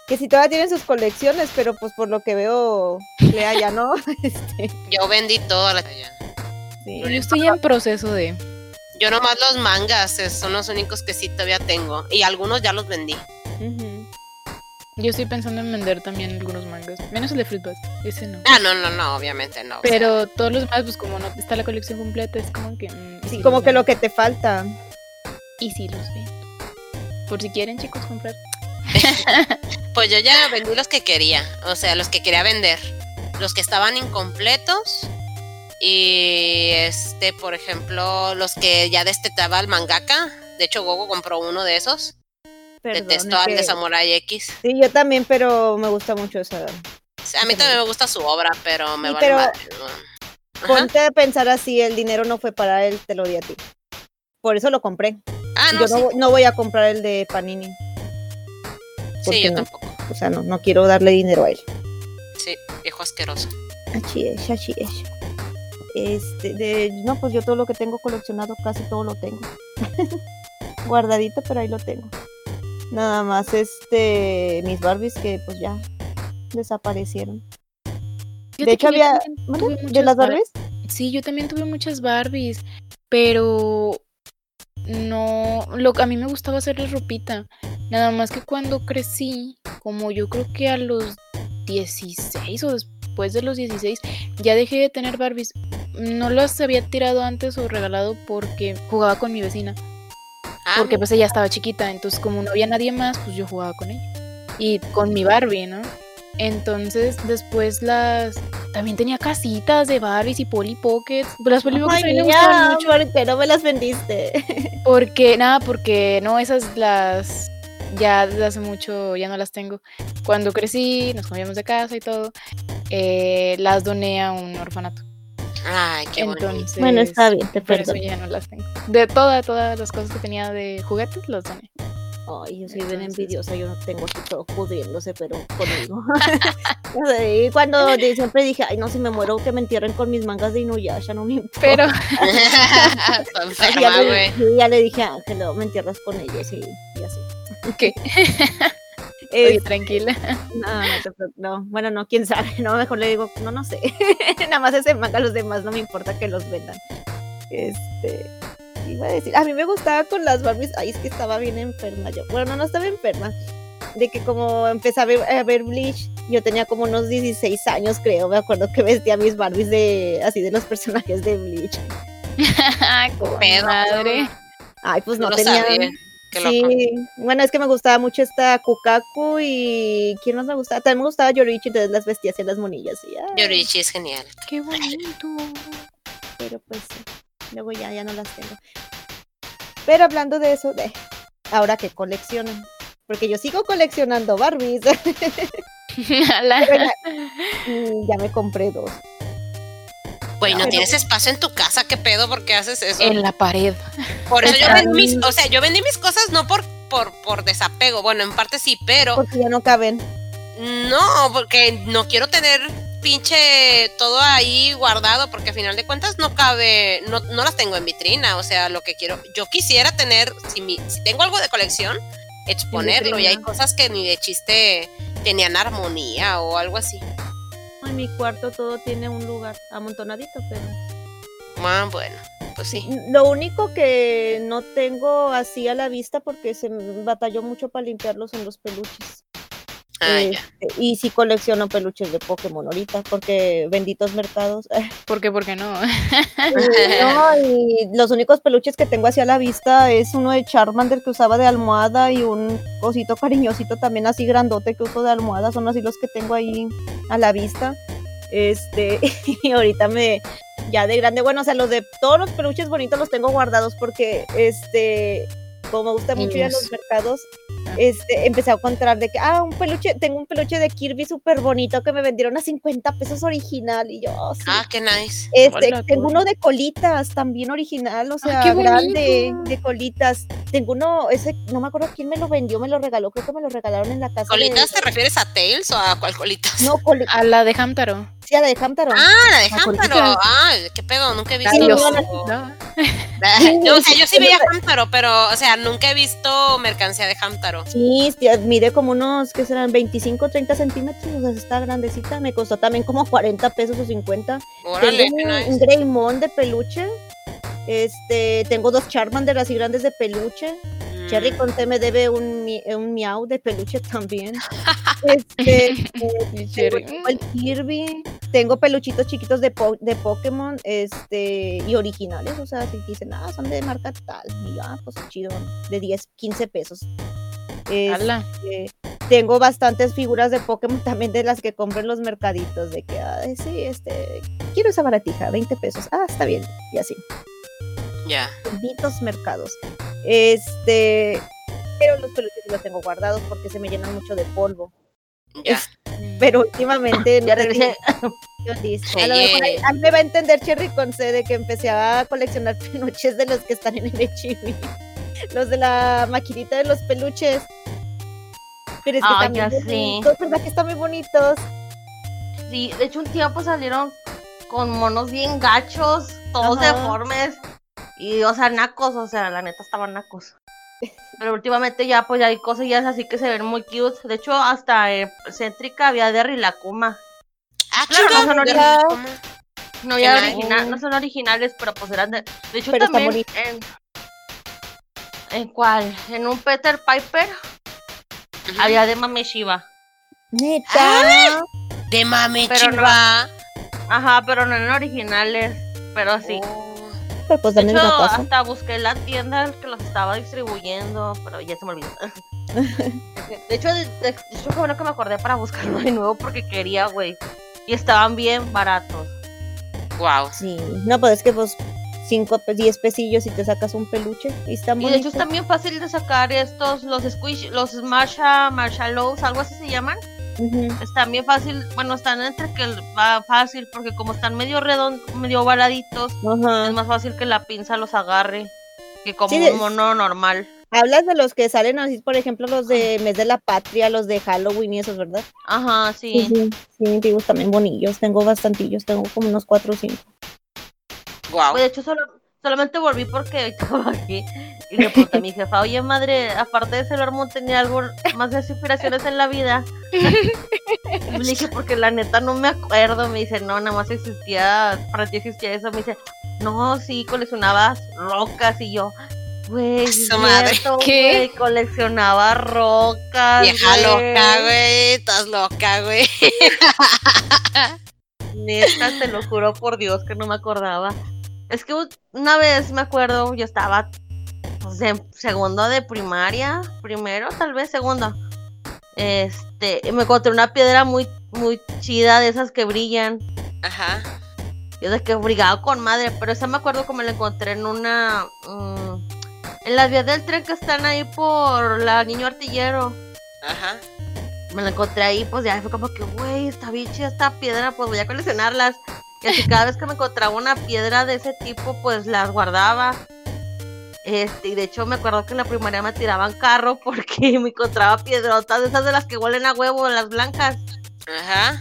Que si todavía tienen sus colecciones, pero pues por lo que veo, Lea ya no. Este, Yo vendí todo. La... sí. Yo estoy en proceso de. Yo nomás los mangas son los únicos que sí todavía tengo. Y algunos ya los vendí. Yo estoy pensando en vender también algunos mangas. Menos el de Fruit Basket, ese no. Ah, no, no, no, obviamente no. o sea, Pero todos los demás, pues como no está la colección completa, es como que. mm, Sí, como que lo que te falta. Y sí los vendo. Por si quieren, chicos, comprar. Pues yo ya vendí los que quería. O sea, los que quería vender. Los que estaban incompletos. Y este, por ejemplo, los que ya destetaba el mangaka. De hecho, Gogo compró uno de esos. Perdón, Detestó es al de que- Samurai X. Sí, yo también, pero me gusta mucho esa. A mí también me gusta su obra, pero me Sí, vale pero-. Ajá. Ponte a pensar así, el dinero no fue para él, te lo di a ti. Por eso lo compré. Ah, no, yo sí, no, no voy a comprar el de Panini. sí, yo no. tampoco. O sea, no, no quiero darle dinero a él. Sí, viejo asqueroso. Así es, así es. Este, de, no, pues yo todo lo que tengo coleccionado, casi todo lo tengo. Guardadito, pero ahí lo tengo. Nada más, este, mis Barbies que pues ya desaparecieron. De hecho, que había, ¿de las Bar- Barbies? Sí, yo también tuve muchas Barbies, pero no, lo a mí me gustaba hacerles ropita. Nada más que cuando crecí, como yo creo que a los 16 o después de los 16, ya dejé de tener Barbies. No las había tirado antes o regalado porque jugaba con mi vecina. Porque pues ella estaba chiquita, entonces como no había nadie más, pues yo jugaba con ella. Y con mi Barbie, ¿no? Entonces después las... También tenía casitas de Barbies y Polly Pockets. Las Polly Pockets me gustaban mucho. ¿por qué no me las vendiste? Porque, nada, porque no, esas las... Ya desde hace mucho ya no las tengo. Cuando crecí, nos cambiamos de casa y todo, eh, las doné a un orfanato. Ay, qué bonito. Entonces, Bueno, está bien, te por eso perdono. ya no las tengo. De todas, todas las cosas que tenía de juguetes, las doné. Ay, yo soy bien envidiosa, yo no tengo aquí todo pudriéndose, pero conmigo. Y cuando siempre dije, ay, no, si me muero, que me entierren con mis mangas de Inuyasha, no me importa. Pero ya, le, ya dije a Ángel, "No, me entierras con ellos y, y así. ¿Qué? Es- Oye, tranquila. no, no, te no, bueno, no, quién sabe, no, mejor le digo, no, no sé. Nada más ese manga, los demás no me importa que los vendan. Este, iba a decir, a mí me gustaba con las Barbies, ay, es que estaba bien enferma yo. Bueno, no, no estaba enferma. De que como empecé a ver, a ver Bleach, yo tenía como unos 16 años, creo. Me acuerdo que vestía mis Barbies de así de los personajes de Bleach. Con pedo. madre. Ay, pues no, lo tenía. sabía. Qué loco. Sí, bueno, es que me gustaba mucho esta Kukaku y ¿quién más me gustaba? También me gustaba Yorichi, entonces las vestía así las monillas y ay, Yorichi es genial. Qué bonito. pero pues sí, luego ya, ya no las tengo. Pero hablando de eso, de ahora que coleccionan, porque yo sigo coleccionando Barbies, ya, mm, ya me compré dos. Güey, no tienes espacio en tu casa, ¿qué pedo? ¿Por qué haces eso? en la pared. Por eso yo vendí mis, o sea, yo vendí mis cosas no por, por, por desapego, bueno, en parte sí, pero Porque ya no caben. no, porque no quiero tener pinche todo ahí guardado, porque a final de cuentas no cabe, no, no las tengo en vitrina, o sea, lo que quiero, yo quisiera tener, si, mi, si tengo algo de colección, exponerlo, y hay cosas que ni de chiste tenían armonía o algo así. En mi cuarto todo tiene un lugar amontonadito, pero Ah, bueno, pues sí. Lo único que no tengo así a la vista porque se batalló mucho para limpiarlos son los peluches. Ah. Este, y sí colecciono peluches de Pokémon ahorita porque benditos mercados. ¿Por qué? ¿Por qué no? no, y los únicos peluches que tengo así a la vista es uno de Charmander que usaba de almohada y un cosito cariñosito también así grandote que uso de almohada. Son así los que tengo ahí a la vista. Este, y ahorita me, ya de grande, bueno, o sea, los de todos los peluches bonitos los tengo guardados porque, este, como me gusta mucho ir a los mercados, Ah. este, empecé a encontrar de que, ah, un peluche, tengo un peluche de Kirby súper bonito que me vendieron a 50 pesos original y yo, "Oh, sí. Ah, qué nice. Este, Hola, tengo tú. uno de colitas también original, o sea, qué grande, de colitas. Tengo uno, ese, no me acuerdo quién me lo vendió, me lo regaló, creo que me lo regalaron en la casa. de- ¿Colitas te refieres a Tails o a cuál colitas? No, coli- A la de Hamtaro. Sí, la de Hamtaro. Ah, la de La Hamtaro. Ah, qué pedo, nunca he visto. Sí, Dios. no. Yo, o sea, yo sí veía Hamtaro, pero, o sea, nunca he visto mercancía de Hamtaro. Sí, sí, mide como unos, ¿qué serán? 25, 30 centímetros, o sea, está grandecita. Me costó también como 40 pesos o 50. Órale, un, nice. un Greymon de peluche. Este, tengo dos Charmander así grandes de peluche. Cherry Mm, Conte me debe un, mi- un miau de peluche también. Este, eh, tengo, tengo el Kirby, tengo peluchitos chiquitos de, po- de Pokémon, este, y originales, o sea, si dicen, ah, son de marca tal, y yo, ah, pues chido, de 10, 15 pesos. Este, tengo bastantes figuras de Pokémon también de las que compro en los mercaditos, de que, ay, sí, este, quiero esa baratija, 20 pesos, ah, está bien, y así Ya. benditos mercados. Este, pero los peluches sí los tengo guardados porque se me llenan mucho de polvo. Ya. Pero últimamente Ya regresé. si- yo listo. A lo mejor ahí- ahí me va a entender Cherry con C de que empecé a coleccionar peluches de los que están en el HB. Los de la maquinita de los peluches. Pero es que Ah, están ya bonitos, ¿verdad que están muy bonitos? Sí, de hecho un tiempo salieron con monos bien gachos, todos Ajá. deformes y o sea, nacos, o sea, la neta estaban nacos. Pero últimamente ya pues ya hay cosillas así que se ven muy cute. De hecho, hasta en Céntrica había de Rilakuma. Ah, Claro, no son ¿de originales. No, ya original, no son originales, pero pues eran de. De hecho, Pero también en, ¿En cuál? En un Peter Piper había de Mami Shiva. Neta. De mame Pero no. Ajá, pero no en originales. Pero sí. Oh. Pero pues De hecho, gatazo. hasta busqué la tienda que los estaba distribuyendo, pero ya se me olvidó. De hecho, de, de- de hecho, fue bueno que me acordé para buscarlo de nuevo porque quería, güey. Y estaban bien baratos. Wow. Sí. No, pues es que pues 5, 10 pesillos y te sacas un peluche. Y está Y muy de hecho es también fácil de sacar estos, los squish, los Marsha, Marshallows, algo así se llaman. Están bien fácil, bueno, están entre que va fácil porque como están medio redondos, medio ovaladitos, es más fácil que la pinza los agarre que como Sí, un mono normal. Hablas de los que salen así, por ejemplo, los de Mes de la Patria, los de Halloween y esos, ¿verdad? Ajá, sí. Sí, sí, digo, también bonillos. Tengo bastantillos, tengo como unos 4 o 5. Wow. Pues, de hecho, solo, solamente volví porque estaba aquí y le pregunté a mi jefa, oye madre, aparte de Sailor Moon, ¿tenía algo más de inspiraciones en la vida? Y le dije, porque la neta no me acuerdo. Me dice, no, nada más existía, para ti existía eso. Me dice, no, sí, coleccionabas rocas. Y yo, güey, ¿Qué? güey, coleccionaba rocas. Vieja loca, güey. Estás loca, güey. Neta, te lo juro por Dios que no me acordaba. Es que una vez me acuerdo, yo estaba pues, en segundo de primaria, primero, tal vez segundo. Este, me encontré una piedra muy, muy chida de esas que brillan. Ajá. Yo de que brigaba con madre, pero esa me acuerdo me la encontré en una. mm, en las vías del tren que están ahí por la Niño Artillero. Ajá. me la encontré ahí, pues ya fue como que, güey, está bien chida esta piedra, pues voy a coleccionarlas. Y así cada vez que me encontraba una piedra de ese tipo, pues las guardaba. Este, y de hecho me acuerdo que en la primaria me tiraban carro porque me encontraba piedrotas de esas de las que huelen a huevo, las blancas, Ajá.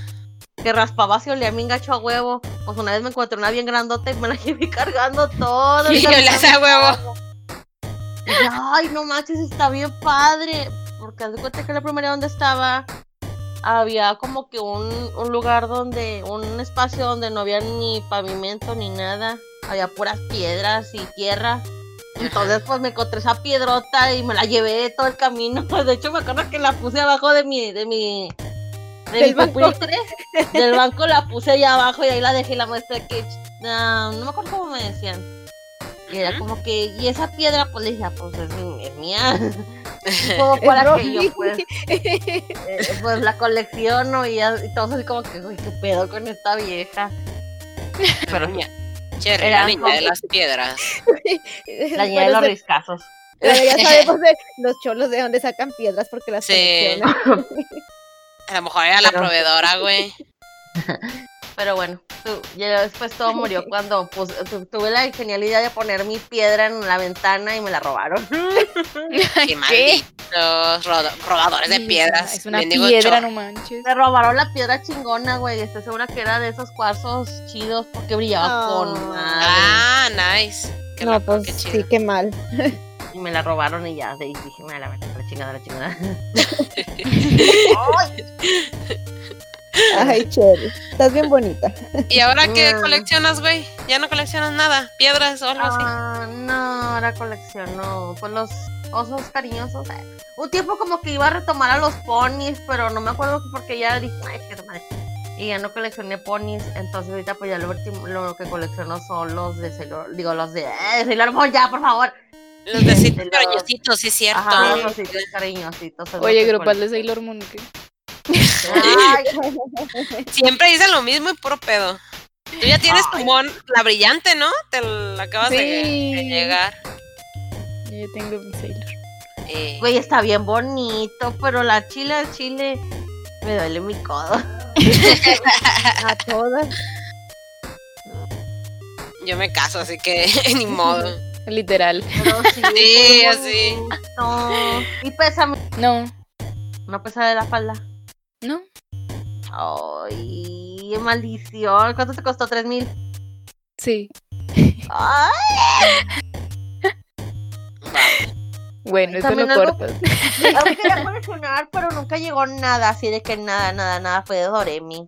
que raspaba si olía mi gacho a huevo. Pues una vez me encontré una bien grandota y me la llevé cargando todo. Y olía a camino. Y yo, Ay, no manches, está bien padre. Porque haz de cuenta que en la primaria donde estaba había como que un, un lugar donde, un espacio donde no había ni pavimento ni nada. Había puras piedras y tierra. Entonces pues me encontré esa piedrota y me la llevé todo el camino. De hecho me acuerdo que la puse abajo de mi, de mi, de Del mi banco. pupitre. Del banco la puse allá abajo y ahí la dejé y la muestra que ah, no me acuerdo cómo me decían. Y era como que, y esa piedra, pues le dije, ah, pues es, mi- es mía. como para que yo, pues, eh, pues la colecciono y, ya- y todos así como que, uy, qué pedo con esta vieja. Pero Niña. Cherry, Era la niña de las piedras. la niña de los riscazos. Pero ya sabemos de los cholos de dónde sacan piedras porque las Sí. coleccionan. A lo mejor era la Pero- proveedora, güey. Pero bueno, tu- ya después todo murió cuando pues, tu- tuve la genial idea de poner mi piedra en la ventana y me la robaron. Qué malditos robadores de piedras. Es una piedra, no manches. Me robaron la piedra chingona, güey. Estoy segura que era de esos cuarzos chidos porque brillaba Oh. con madre. Ah, nice. Qué no, loco, pues qué sí, qué mal. Y me la robaron y ya, de ahí dije, me la verdad, la chingada, la chingada. Ay, Cherry. Estás bien bonita. ¿Y ahora qué Mm. coleccionas, güey? Ya no coleccionas nada. Piedras o algo así. Ah, no, ahora colecciono pues los osos cariñosos. Un tiempo como que iba a retomar a los ponis, pero no me acuerdo porque ya dije, ay, qué madre. Y ya no coleccioné ponis, entonces ahorita pues ya lo, ultim- lo que colecciono son los de Sailor, digo los de eh, Sailor Moon, ya, por favor. Los de de los- cariñositos, sí es cierto. Ajá, los ositos cariñositos. Oye, grupal de Sailor Moon. ¿qué? Siempre dicen lo mismo y puro pedo. Tú ya tienes tu Ay. mon, la brillante, ¿no? Te la acabas de, Sí. de llegar. Yo ya tengo mi Sailor. Eh, Güey, está bien bonito, pero la chile al chile me duele mi codo. A todas. yo me caso, así que ni modo. Literal. Pero sí, así. Y pesa, No, no pesa de la falda. No. Ay, maldición. ¿Cuánto te costó? ¿Tres mil? Sí. Ay, Bueno, eso También lo algo- cortas. yo quería coleccionar, pero nunca llegó nada. Así de que nada, nada, nada fue de Doremi.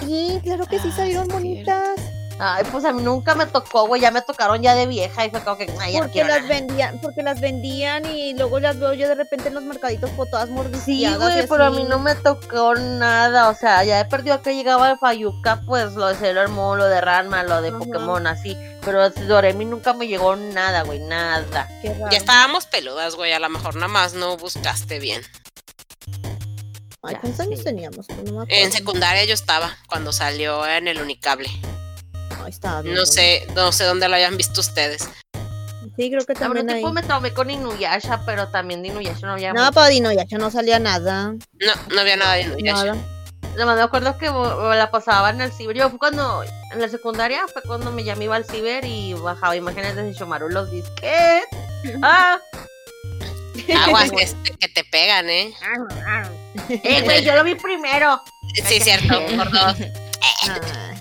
Sí, claro que sí Ah, salieron sí, es bonitas. Ay, pues a mí nunca me tocó, güey, ya me tocaron ya de vieja y fue como que, ay, ya no Porque quiero las nada. vendían, porque las vendían y luego las veo yo de repente en los mercaditos por todas Sí, mordisqueadas. güey, y pero a mí no me tocó nada, o sea, ya he perdido que llegaba el Fayuca, pues lo de Sailor Moon, lo de Ranma, lo de Ajá. Pokémon, así, pero de Doremi nunca me llegó nada, güey, nada. Qué raro. Ya estábamos peludas, güey. A lo mejor nada más no buscaste bien. Ay, ¿cuántos años teníamos? No me En secundaria yo estaba cuando salió en el Unicable. Ay, estaba bien No sé, no sé dónde lo hayan visto ustedes. Sí, creo que A un también ahí. tiempo me traumé con Inuyasha, pero también de Inuyasha no había No, mucho. para Dino ya no salía nada. No, no había nada de Inuyasha. Nada. Nada más me acuerdo que la pasaba en el ciber. Yo fue cuando, en la secundaria, fue cuando me llamé iba al ciber y bajaba imágenes de Shomaru los disquets. Ah, Aguas que, que te pegan, ¿eh? eh, güey, yo lo vi primero. Sí, cierto, por dos.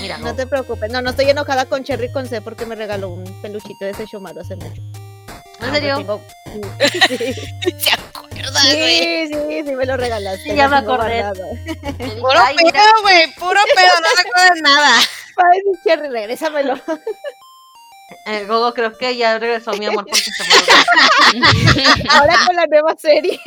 Mira, no te preocupes. No, no estoy enojada con Cherry con C porque me regaló un peluchito de ese Shomaru hace mucho. ¿En serio? Tengo- Sí, ¿Se güey? sí, sí, sí, me lo regalaste. Sí, ya me acordé. Puro Ay, mira. pedo, güey. Puro pedo, no recuerdo nada. Ay, mi Cherry, regrésamelo. Eh, Gogo, creo que ya regresó mi amor porque se me Ahora con la nueva serie.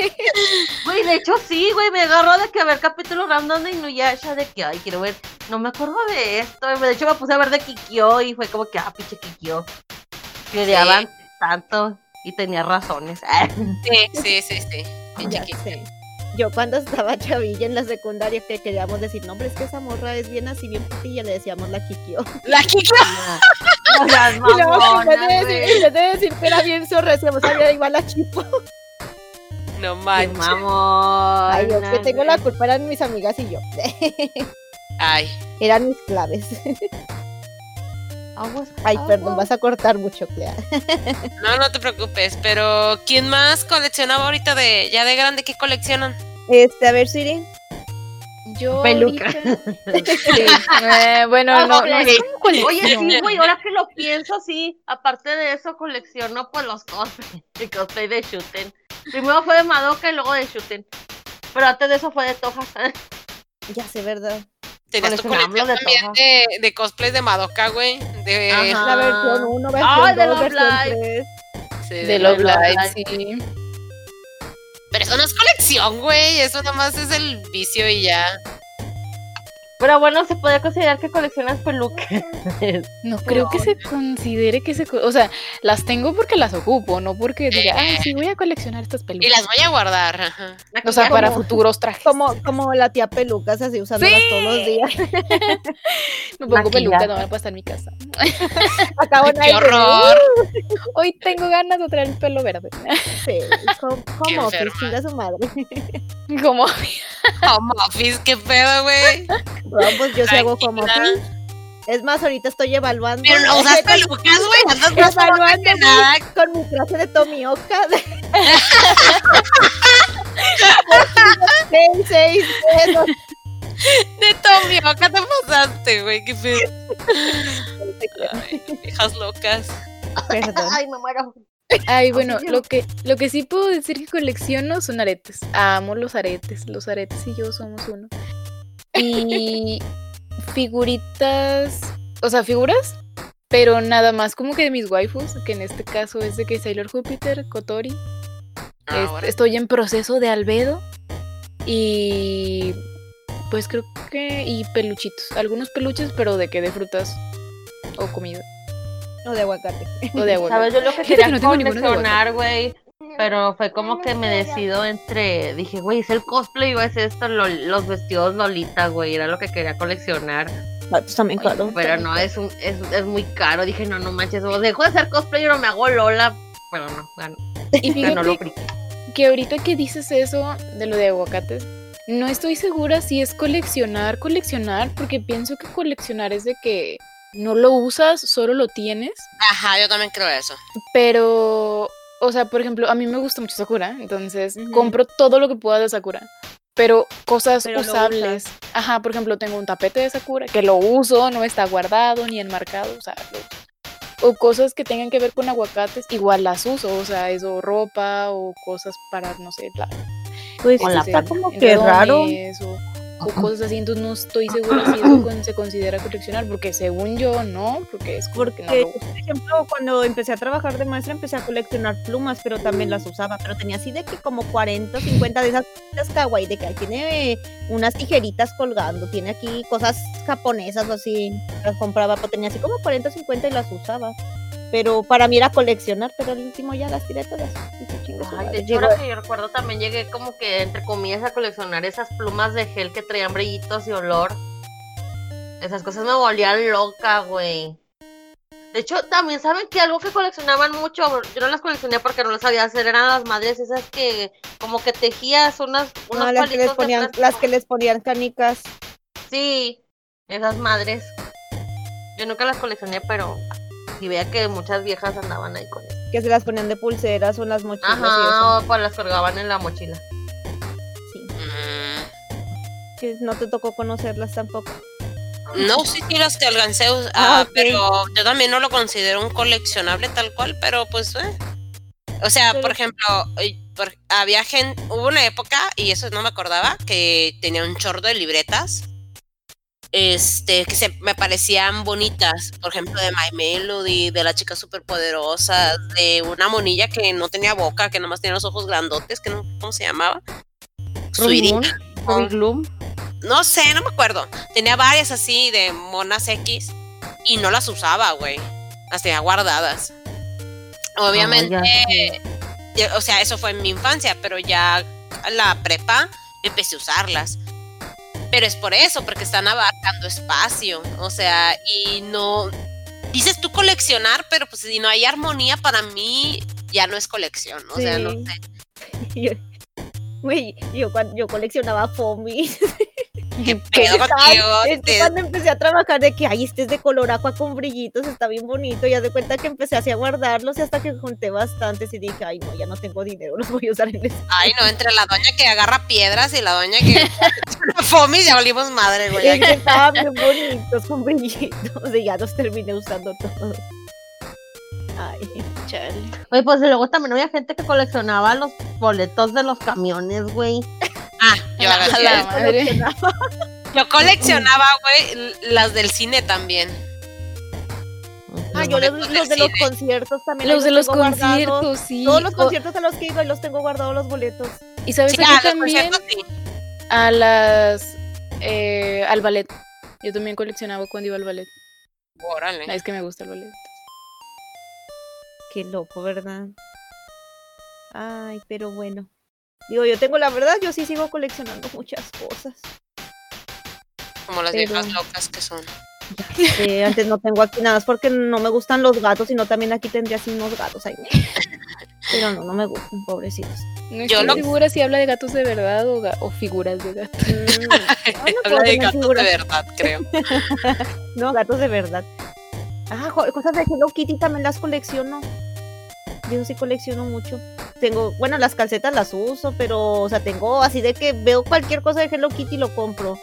Güey, de hecho sí, güey, me agarró de que ver capítulos random de Inuyasha, de que, ay, quiero ver, no me acuerdo de esto, de hecho me puse a ver de Kikyo y fue como que, ah, pinche Kikyo, que odiaban tanto y tenía razones. Sí, sí, sí, sí. Pinche sé. Yo cuando estaba chavilla en la secundaria que queríamos decir, no, hombre, es que esa morra es bien así, bien putilla, le decíamos la Kikyo. La Kiki. No seas Y luego, en vez de decir, que era bien zorra, decíamos, había igual la Chipo. No manches. mamona, Ay, yo que tengo la culpa eran mis amigas y yo. Ay. eran mis claves. Aguas, Ay, perdón, vas a cortar mucho, Clea. No, no te preocupes. Pero, ¿quién más coleccionaba ahorita de ya de grande? ¿Qué coleccionan? Este, a ver, Siri. Yo Peluca. ahorita- Sí, eh, bueno, no, no güey. es como Oye, sí, güey, ahora que lo pienso, sí. Aparte de eso, colecciono pues los cosplay, el cosplay de Shuten. Primero fue de Madoka y luego de Shuten. Pero antes de eso fue de Tojas. Ya sé, ¿verdad? Tenías tu colección de también de, de cosplays de Madoka, güey. De, Ajá. La versión 1, versión Ay, de 2, Love versión Live. 3. sí, De de Live, Live. sí. Pero eso no es Eso nada más es el vicio y ya. Pero bueno, se podría considerar que coleccionas pelucas. No creo que se considere que se... O sea, las tengo porque las ocupo, no porque diga, ay, sí, voy a coleccionar estas Y pelucas. las voy a guardar. Ajá. O sea, para futuros trajes. Como, como la tía Pelucas, así usándolas todos los días. Me pongo Maquillada. peluca, no me voy a estar en mi casa. Acabo ¡Qué horror! Hoy tengo ganas de traer el pelo verde. Sí, como, enferma. chinga su madre. Como Home office, qué pedo, güey. Vamos, pues yo sí hago como Tranquila. office. Es más, ahorita estoy evaluando. Pero no usas pelucas, güey. Andas más Evaluando que nada. con mi traje de Tomioka. Seis, seis pesos. De Tomioka te pasaste, güey. Qué pedo. Ay, hijas locas. Perdón. Ay, me muero. Ay, bueno, lo que, lo que sí puedo decir que colecciono son aretes. Amo los aretes. Los aretes y yo somos uno. Y figuritas, o sea, figuras, pero nada más como que de mis waifus, que en este caso es de que Sailor Júpiter, Kotori. Es- Ahora. estoy en proceso de albedo. Y pues creo que. Y peluchitos. Algunos peluches, pero de que de frutas o comida. O de aguacate. O de agua. ¿Sabes? Yo lo que Fíjate que quería no tengo coleccionar, güey. Pero fue como que me decido entre. Dije, güey, es el cosplay o es esto, lo- los vestidos Lolita, güey. Era lo que quería coleccionar. Ah, pues también. Pero no, es, un, es, es muy caro. Dije, no, no manches. O dejo de ser cosplay o me hago Lola. Pero no, gan- Y ganó lo fíjate que ahorita que dices eso de lo de aguacates, no estoy segura si es coleccionar, coleccionar, porque pienso que coleccionar es de que no lo usas, solo lo tienes. Ajá, yo también creo eso. Pero, o sea, por ejemplo, a mí me gusta mucho Sakura, entonces compro todo lo que pueda de Sakura. Pero cosas Pero usables. Ajá, por ejemplo, tengo un tapete de Sakura que lo uso, no está guardado ni enmarcado, o sea, lo uso. O cosas que tengan que ver con aguacates, igual las uso, o sea, eso ropa o cosas para, no sé, la, Pues está plata. como que raro. O, o cosas así, entonces no estoy segura si eso con- se considera coleccionar, porque según yo no, porque es Porque, no por ejemplo, cuando empecé a trabajar de maestra, empecé a coleccionar plumas, pero también las usaba. Pero tenía así de que como 40 o 50 de esas cositas kawaii, de que ahí tiene unas tijeritas colgando, tiene aquí cosas japonesas o así. Las compraba, pero tenía así como 40 o 50 y las usaba. Pero para mí era coleccionar, pero al último ya las tiré todas. Dije, "Chingue su Ay, madre". de hecho, ahora que yo recuerdo también llegué como que entre comillas a coleccionar esas plumas de gel que traían brillitos y olor. Esas cosas me volvían loca, güey. De hecho, también saben que algo que coleccionaban mucho, yo no las coleccioné porque no las sabía hacer, eran las madres esas que como que tejías unas, unos No, las que les ponían, las que les ponían canicas. Sí, esas madres. Yo nunca las coleccioné, pero sí veía que muchas viejas andaban ahí con eso. que se las ponían de pulseras o en las mochilas y eso. Ajá, o pues las colgaban en la mochila. Sí, Mm, que no te tocó conocerlas tampoco. No, sí, sí, las que alcancé, Ah, ah, ok. pero yo también no lo considero un coleccionable tal cual, pero pues, eh. O sea, Pero- por ejemplo, por- había gente, hubo una época, y eso no me acordaba, que tenía un chorro de libretas, este, que se me parecían bonitas, por ejemplo, de My Melody, de la chica superpoderosa, de una monilla que no tenía boca, que nomás tenía los ojos grandotes, que no, ¿cómo se llamaba? Ruby Gloom. No sé, no me acuerdo. Tenía varias así de monas X y no las usaba, güey. Las tenía guardadas. Obviamente, ya- o sea, eso fue en mi infancia, pero ya la prepa empecé a usarlas. Pero es por eso, porque están abarcando espacio. O sea, y no. Dices tú coleccionar, pero pues si no hay armonía, para mí ya no es colección. O sea, no sé. Yo, güey, yo, cuan- yo coleccionaba foamy. ¿Qué pedo contigo? Es que cuando empecé a trabajar de que, ay, este es de color agua con brillitos, está bien bonito, y ya de cuenta que empecé así a guardarlos y hasta que junté bastantes y dije, ay, no, ya no tengo dinero, los voy a usar en el Ay, no, entre la doña que agarra piedras y la doña que fomis ya volvimos madre, güey. Es que estaban bien bonitos con brillitos y ya los terminé usando todos. Ay, Chale. Oye, pues luego también había gente que coleccionaba los boletos de los camiones, güey. Ah, yo, A haga- la madre. coleccionaba. yo coleccionaba, güey, las del cine también. Ah, yo los, de los conciertos también. Los ahí de los tengo guardados. conciertos, sí. Todos los conciertos a los que iba y los tengo guardados los boletos. y sabes Sí, a qué ah, los también sí. a las eh, al ballet. Yo también coleccionaba cuando iba al ballet. Órale. Es que me gusta el ballet. Qué loco, ¿verdad? Ay, pero bueno. Digo, yo tengo la verdad, yo sí sigo coleccionando muchas cosas. Como las pero- viejas locas que son. Eh, antes no tengo aquí nada, es porque no me gustan los gatos, sino también aquí tendría así unos gatos ahí. Pero no, no me gustan, pobrecitos. No Yo lo- segura si habla de gatos de verdad o, ga- o figuras de gatos. Mm, no puedo Habla de gatos de verdad, creo. No, gatos de verdad. Ah, cosas de Hello Kitty también las colecciono. Yo sí colecciono mucho. Tengo, bueno, las calcetas las uso, pero, o sea, tengo así de que veo cualquier cosa de Hello Kitty y lo compro.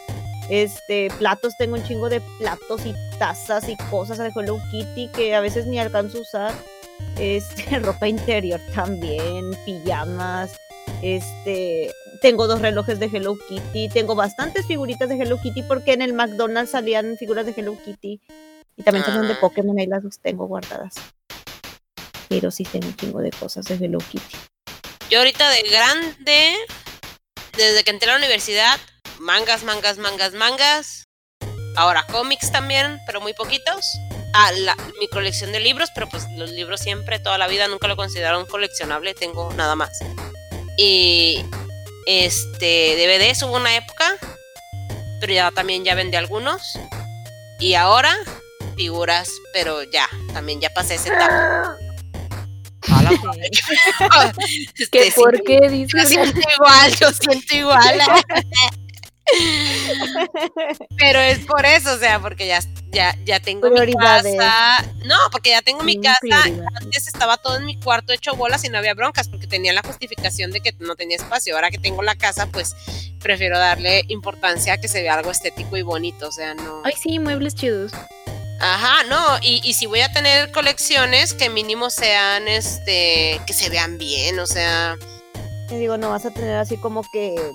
Este, platos, tengo un chingo de platos y tazas y cosas de Hello Kitty que a veces ni alcanzo a usar. Este, ropa interior también, pijamas. Este, tengo dos relojes de Hello Kitty, tengo bastantes figuritas de Hello Kitty porque en el McDonald's salían figuras de Hello Kitty y también salían de Ah. Pokémon ahí las tengo guardadas. Pero sí tengo un chingo de cosas de Hello Kitty. Yo ahorita de grande, desde que entré a la universidad, mangas, mangas, mangas, mangas. Ahora cómics también, pero muy poquitos. Ah, la- mi colección de libros, pero pues los libros siempre, toda la vida, nunca lo consideraron coleccionable, tengo nada más. Y este, DVDs hubo una época, pero ya también ya vendí algunos. Y ahora, figuras, pero ya, también ya pasé esa etapa. A la madre. ¿Qué, Este, ¿Por sí, qué dices? yo siento igual, yo siento igual. Pero es por eso, o sea, porque ya, ya, ya tengo mi casa. No, porque ya tengo mi casa. prioridades. Antes estaba todo en mi cuarto hecho bolas y no había broncas, porque tenía la justificación de que no tenía espacio. Ahora que tengo la casa, pues prefiero darle importancia a que se vea algo estético y bonito. O sea, no. Ay, sí, muebles chidos. Ajá, no, y, y si voy a tener colecciones, que mínimo sean, este, que se vean bien, o sea, Te digo, no vas a tener así como que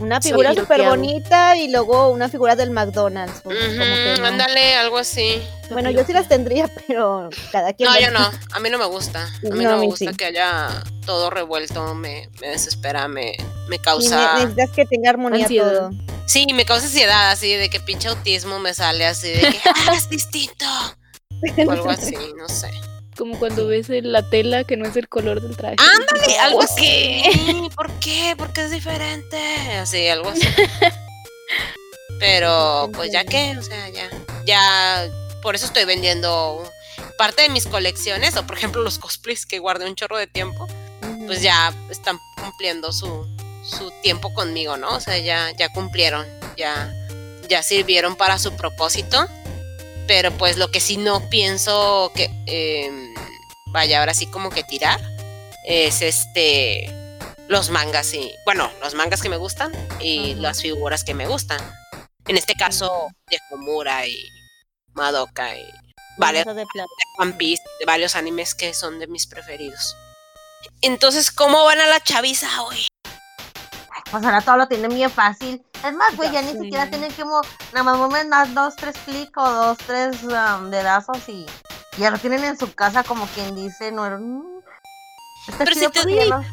Una figura súper bonita y luego una figura del McDonald's. pues, Ujú, no. Ándale, algo así. Bueno, yo sí las tendría, pero cada quien. No, yo no. A mí no me gusta. A mí No, no, me gusta sí. que haya todo revuelto. Me, me desespera, me, me causa. necesitas que tenga armonía Ansiedad. todo. Sí, me causa ansiedad, así de que pinche autismo me sale así de que ah, es distinto. O algo así, no sé. Como cuando ves la tela que no es el color del traje. Ándale, algo ¿Por así. qué? ¿Por qué? Porque es diferente. Así, algo así. Pero, pues ya que, o sea, ya. Ya, por eso estoy vendiendo parte de mis colecciones, o por ejemplo los cosplays que guardé un chorro de tiempo, pues ya están cumpliendo su, su tiempo conmigo, ¿no? O sea, ya, ya cumplieron, ya, ya sirvieron para su propósito. Pero pues lo que sí no pienso que em, vaya ahora sí como que tirar es este los mangas y bueno, los mangas que me gustan y las figuras que me gustan. En este caso, de Homura y Madoka y vale, Eso de. One Piece, de varios animes que son de mis preferidos. Entonces, ¿cómo van a la chaviza hoy? Pues ahora todo lo tienen bien fácil. Es más, güey, ya Ya ni siquiera tienen que nada más mover más dos, tres clics o dos, tres um, dedazos y ya lo tienen en su casa como quien dice, no era un- Pero si te- porque no-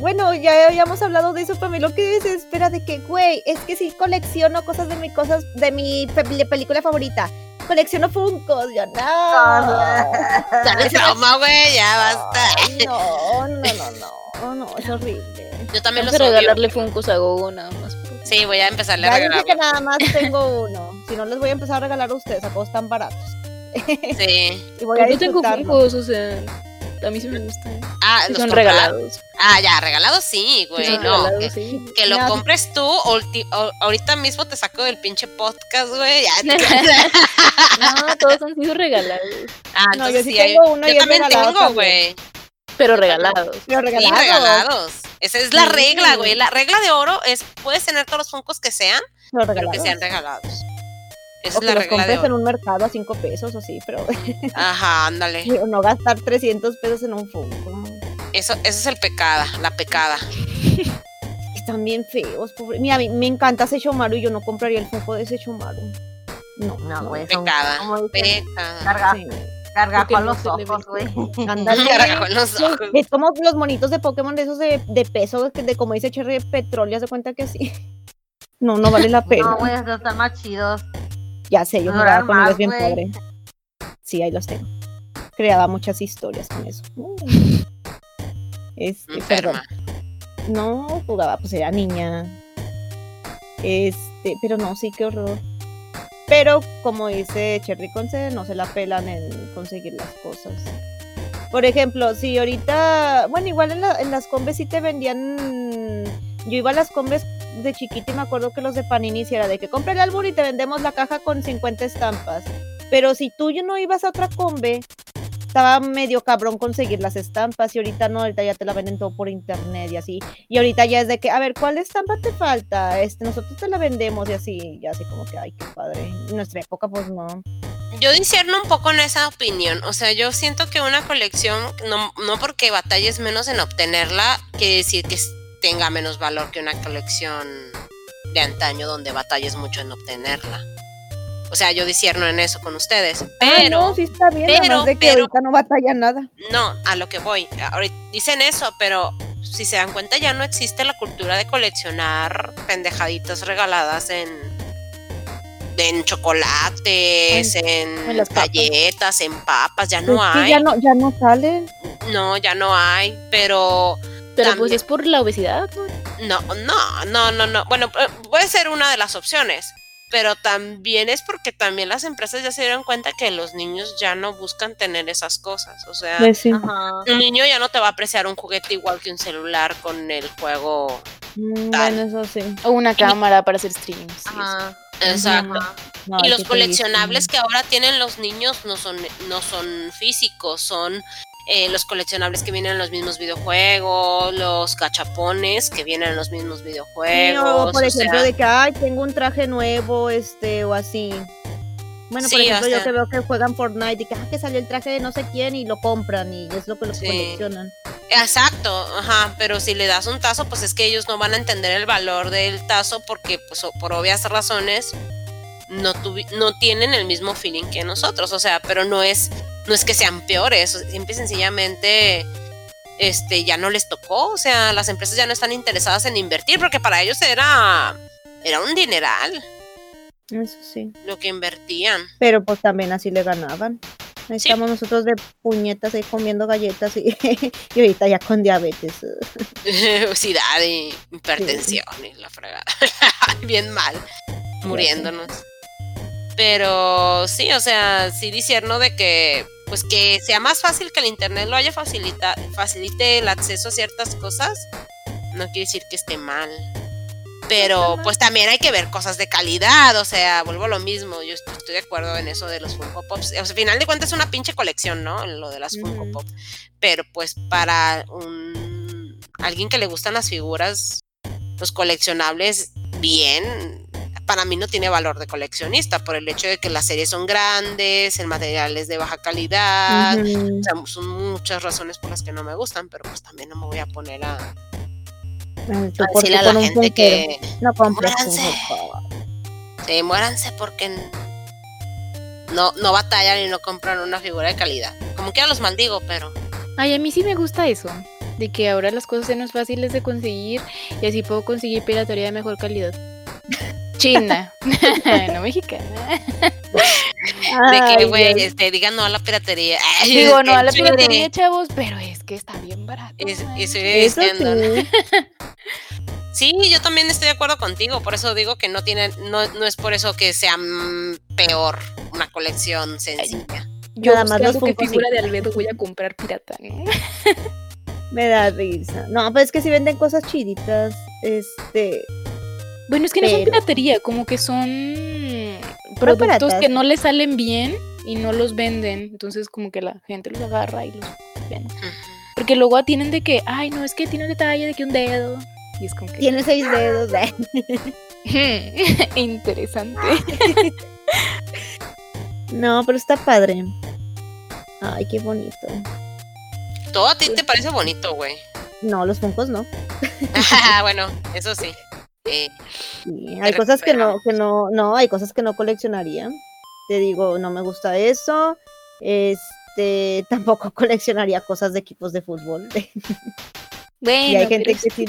Bueno, ya habíamos hablado de eso, pero a mí lo que desespera de que, güey, es que sí colecciono cosas de mi cosas, de mi pe- de película favorita. Colecciono Funkos, yo no. Dale trauma, güey, ya basta. Ay, no, no, no, no, no, es horrible. Yo también odio. regalarle Funkos a Gogo nada más. por- Sí, voy a empezarle a Ya dije regalar. que nada más tengo uno. Si no, les voy a empezar a regalar a ustedes, a todos tan baratos. Sí. Y voy a yo tengo. Funkos, o sea, a mí sí me gustan. Ah, Sí los son regalados. Ah, ya, regalados sí, Sí güey. no, regalados, que, sí. que lo No. compres tú, ulti- o- ahorita mismo te saco del pinche podcast, güey. No, todos han sido regalados. ah, No, entonces yo sí sí hay- tengo uno y Yo es también tengo, también. güey. Pero regalados. Pero Sí, regalados. Esa es la Sí. regla, güey. La regla de oro es, puedes tener todos los funcos que sean, Pero pero que sean regalados. Esa O es que la los de compres en un mercado a 5 pesos o sí, pero Ajá, ándale. no gastar 300 pesos en un Funko. Eso, eso es el pecada, la pecada. Están bien feos, pobre. Mira, a mí me encanta Sechomaru y yo no compraría el Funko de Sechomaru. No, No, güey, Pecada. Pecada. carga, Sí. carga con los ojos, güey. Ándale. Carga con los ojos. Es como los monitos de Pokémon de esos de, de peso, de, de como dice Cherry, de petróleo, se cuenta que sí. No, no vale la pena. No, güey, estos están más chidos. Ya sé, yo no jugaba con ellos bien padre. Sí, ahí los tengo. Creaba muchas historias con eso. Este, perdón. No, jugaba, pues era niña. Este, pero no, sí, qué horror. Pero como dice Cherry Conce, no se la pelan en conseguir las cosas. Por ejemplo, si ahorita, bueno, igual en, la- en las combes sí te vendían. Yo iba a las combes de chiquita y me acuerdo que los de Panini sí era de que compra el álbum y te vendemos la caja con 50 estampas. Pero si tú no ibas a otra combe, estaba medio cabrón conseguir las estampas y ahorita no, ahorita ya te la venden todo por internet y así. Y ahorita ya es de que, a ver, ¿cuál estampa te falta? Este, nosotros te la vendemos y así, y así como que, ay, qué padre. En nuestra época, pues no. Yo disierno un poco en esa opinión. O sea, yo siento que una colección, no, no porque batalles menos en obtenerla, quiere decir que tenga menos valor que una colección de antaño donde batalles mucho en obtenerla. O sea, yo disierno en eso con ustedes. Ah, Pero, no, sí está bien, pero- de que pero- ahorita no batalla nada. no, a lo que voy. Ahorita dicen eso, pero si se dan cuenta ya no existe la cultura de coleccionar pendejaditas regaladas en en chocolates, en, en las papas. galletas, en papas, ya no hay. ya no, ya no salen. No, ya no hay, pero Pero También. pues es por la obesidad, ¿no? no, no, no, no, no. Bueno, eh, puede ser una de las opciones, pero también es porque también las empresas ya se dieron cuenta que los niños ya no buscan tener esas cosas. O sea, Pues sí. Un niño ya no te va a apreciar un juguete igual que un celular con el juego. Mm, tal. Bueno, eso sí. O una cámara para hacer streams. Ajá. Exacto. Ajá. No, Y los coleccionables que ahora tienen los niños no son, no son físicos, son eh, los coleccionables que vienen en los mismos videojuegos, los cachapones que vienen en los mismos Sí, videojuegos. o por o ejemplo, sea, de que, ay, tengo un traje nuevo, este, o así. Bueno, por Sí, o ejemplo, yo que veo que juegan Fortnite y que, ah, que salió el traje de no sé quién y lo compran y es lo que los Sí. coleccionan. Exacto, ajá, pero si le das un tazo, pues es que ellos no van a entender el valor del tazo porque, pues, por obvias razones, no, no tienen el mismo feeling que nosotros, o sea, pero no es, no es que sean peores, simple y sencillamente, este, ya no les tocó, o sea, las empresas ya no están interesadas en invertir porque para ellos era, era un dineral Eso sí. lo que invertían. Pero pues también así le ganaban. Ahí Sí. estamos nosotros de puñetas ahí comiendo galletas y, y ahorita ya con diabetes. obesidad y hipertensión y la fregada. Bien mal, muriéndonos. Pero sí, o sea, sí disierno de que pues que sea más fácil que el internet lo haya facilita, facilite el acceso a ciertas cosas, no quiere decir que esté mal. Pero pues también hay que ver cosas de calidad, o sea, vuelvo a lo mismo, yo est- estoy de acuerdo en eso de los Funko Pops. O sea, al final de cuentas es una pinche colección, ¿no? Lo de las Funko. Pop. Pero pues para un alguien que le gustan las figuras, los coleccionables, bien, para mí no tiene valor de coleccionista por el hecho de que las series son grandes, el material es de baja calidad. O sea, son muchas razones por las que no me gustan, pero pues también no me voy a poner a, a decirle a la gente que No Muéranse. Sí, muéranse porque no, no batallan y no compran una figura de calidad. Como que los maldigo, pero Ay, a mí sí me gusta eso. De que ahora las cosas sean más fáciles de conseguir y así puedo conseguir piratería de mejor calidad. China, no mexicana. de que, güey, este, digan no a la piratería. Ay, Digo, es no que a la chile. piratería, chavos, pero es que está bien barato. Y, y ay. estoy Eso diciendo, ¿no? sí. Sí, yo también estoy de acuerdo contigo, por eso digo que no tiene, no, no es por eso que sea mm, peor una colección sencilla. Yo Nada más los sí. figura de Albedo voy a comprar pirata, ¿no? Me da risa. No, pues es que si venden cosas chiditas, este, Bueno, es que no son Pero- piratería, como que son productos que no les salen bien y no los venden. Entonces, como que la gente los agarra y los vende. Porque luego tienen de que, ay, no, es que tiene un detalle de que un dedo. Y es como que. tiene seis dedos. Interesante. No, pero está padre. Ay, qué bonito. Todo a ti te parece bonito, güey. No, los Funkos no. bueno, eso sí. Eh, Sí, hay cosas que no, que no, no, hay cosas que no coleccionaría. Te digo, no me gusta eso. Este, tampoco coleccionaría cosas de equipos de fútbol. Bueno, hay gente que sí-.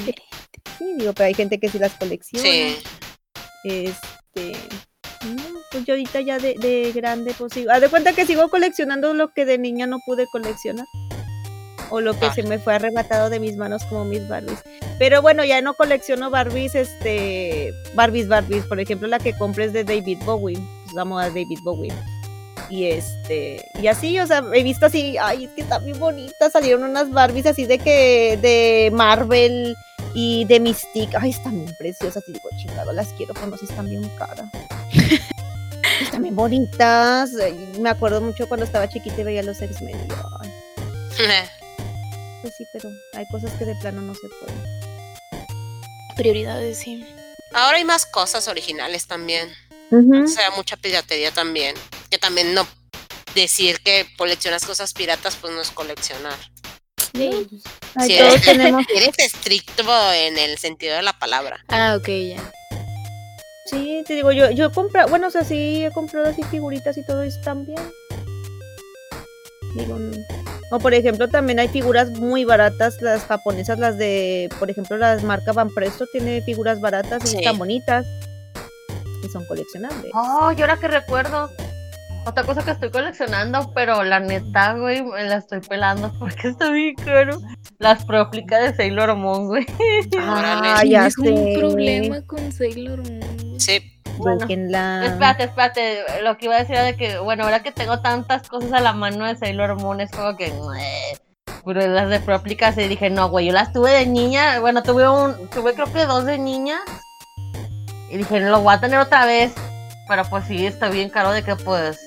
Sí, digo, pero hay gente que sí las colecciona. sí. Este, no, pues yo ahorita ya de, de grande, pues sigo. Haz de cuenta que sigo coleccionando lo que de niña no pude coleccionar. O lo que Ah. se me fue arrebatado de mis manos como mis Barbies. Pero bueno, ya no colecciono Barbies, este, Barbies, Barbies. Por ejemplo, la que compré es de David Bowie. Pues amo a David Bowie. Y este, y así, o sea, he visto así, ay, es que están bien bonitas. Salieron unas Barbies así de que, de Marvel y de Mystique. Ay, están bien preciosas. Y digo, chingado, las quiero, pero no sé están bien caras. están bien bonitas. Me acuerdo mucho cuando estaba chiquita y veía los X-Men. Sí, pero hay cosas que de plano no se pueden. Prioridades, sí. Ahora hay más cosas originales también. O sea, mucha piratería también. Que también no decir que coleccionas cosas piratas, pues no es coleccionar. Ay, Si todos eres, tenemos. si eres estricto en el sentido de la palabra. Ah, ok, ya. Sí, te digo, yo, yo he comprado, bueno, o sea, sí he comprado así figuritas y todo eso también. Digo, mm, o por ejemplo, también hay figuras muy baratas, las japonesas, las de, por ejemplo, las marca Van Presto tiene figuras baratas y Sí. están bonitas. Y son coleccionables. Oh, y ahora que recuerdo, otra cosa que estoy coleccionando, pero la neta, güey, me la estoy pelando porque está bien caro. Las próplicas de Sailor Moon, güey. Ah, ya Tienes un sé. problema con Sailor Moon. Sí. Bueno. Espérate, espérate, lo que iba a decir era de que, bueno, ahora que tengo tantas cosas a la mano de Sailor Moon, es como que, pero las de próplicas y dije, no, güey, yo las tuve de niña, bueno, tuve un, tuve creo que dos de niña, y dije, no lo voy a tener otra vez, pero pues sí, está bien caro de que pues,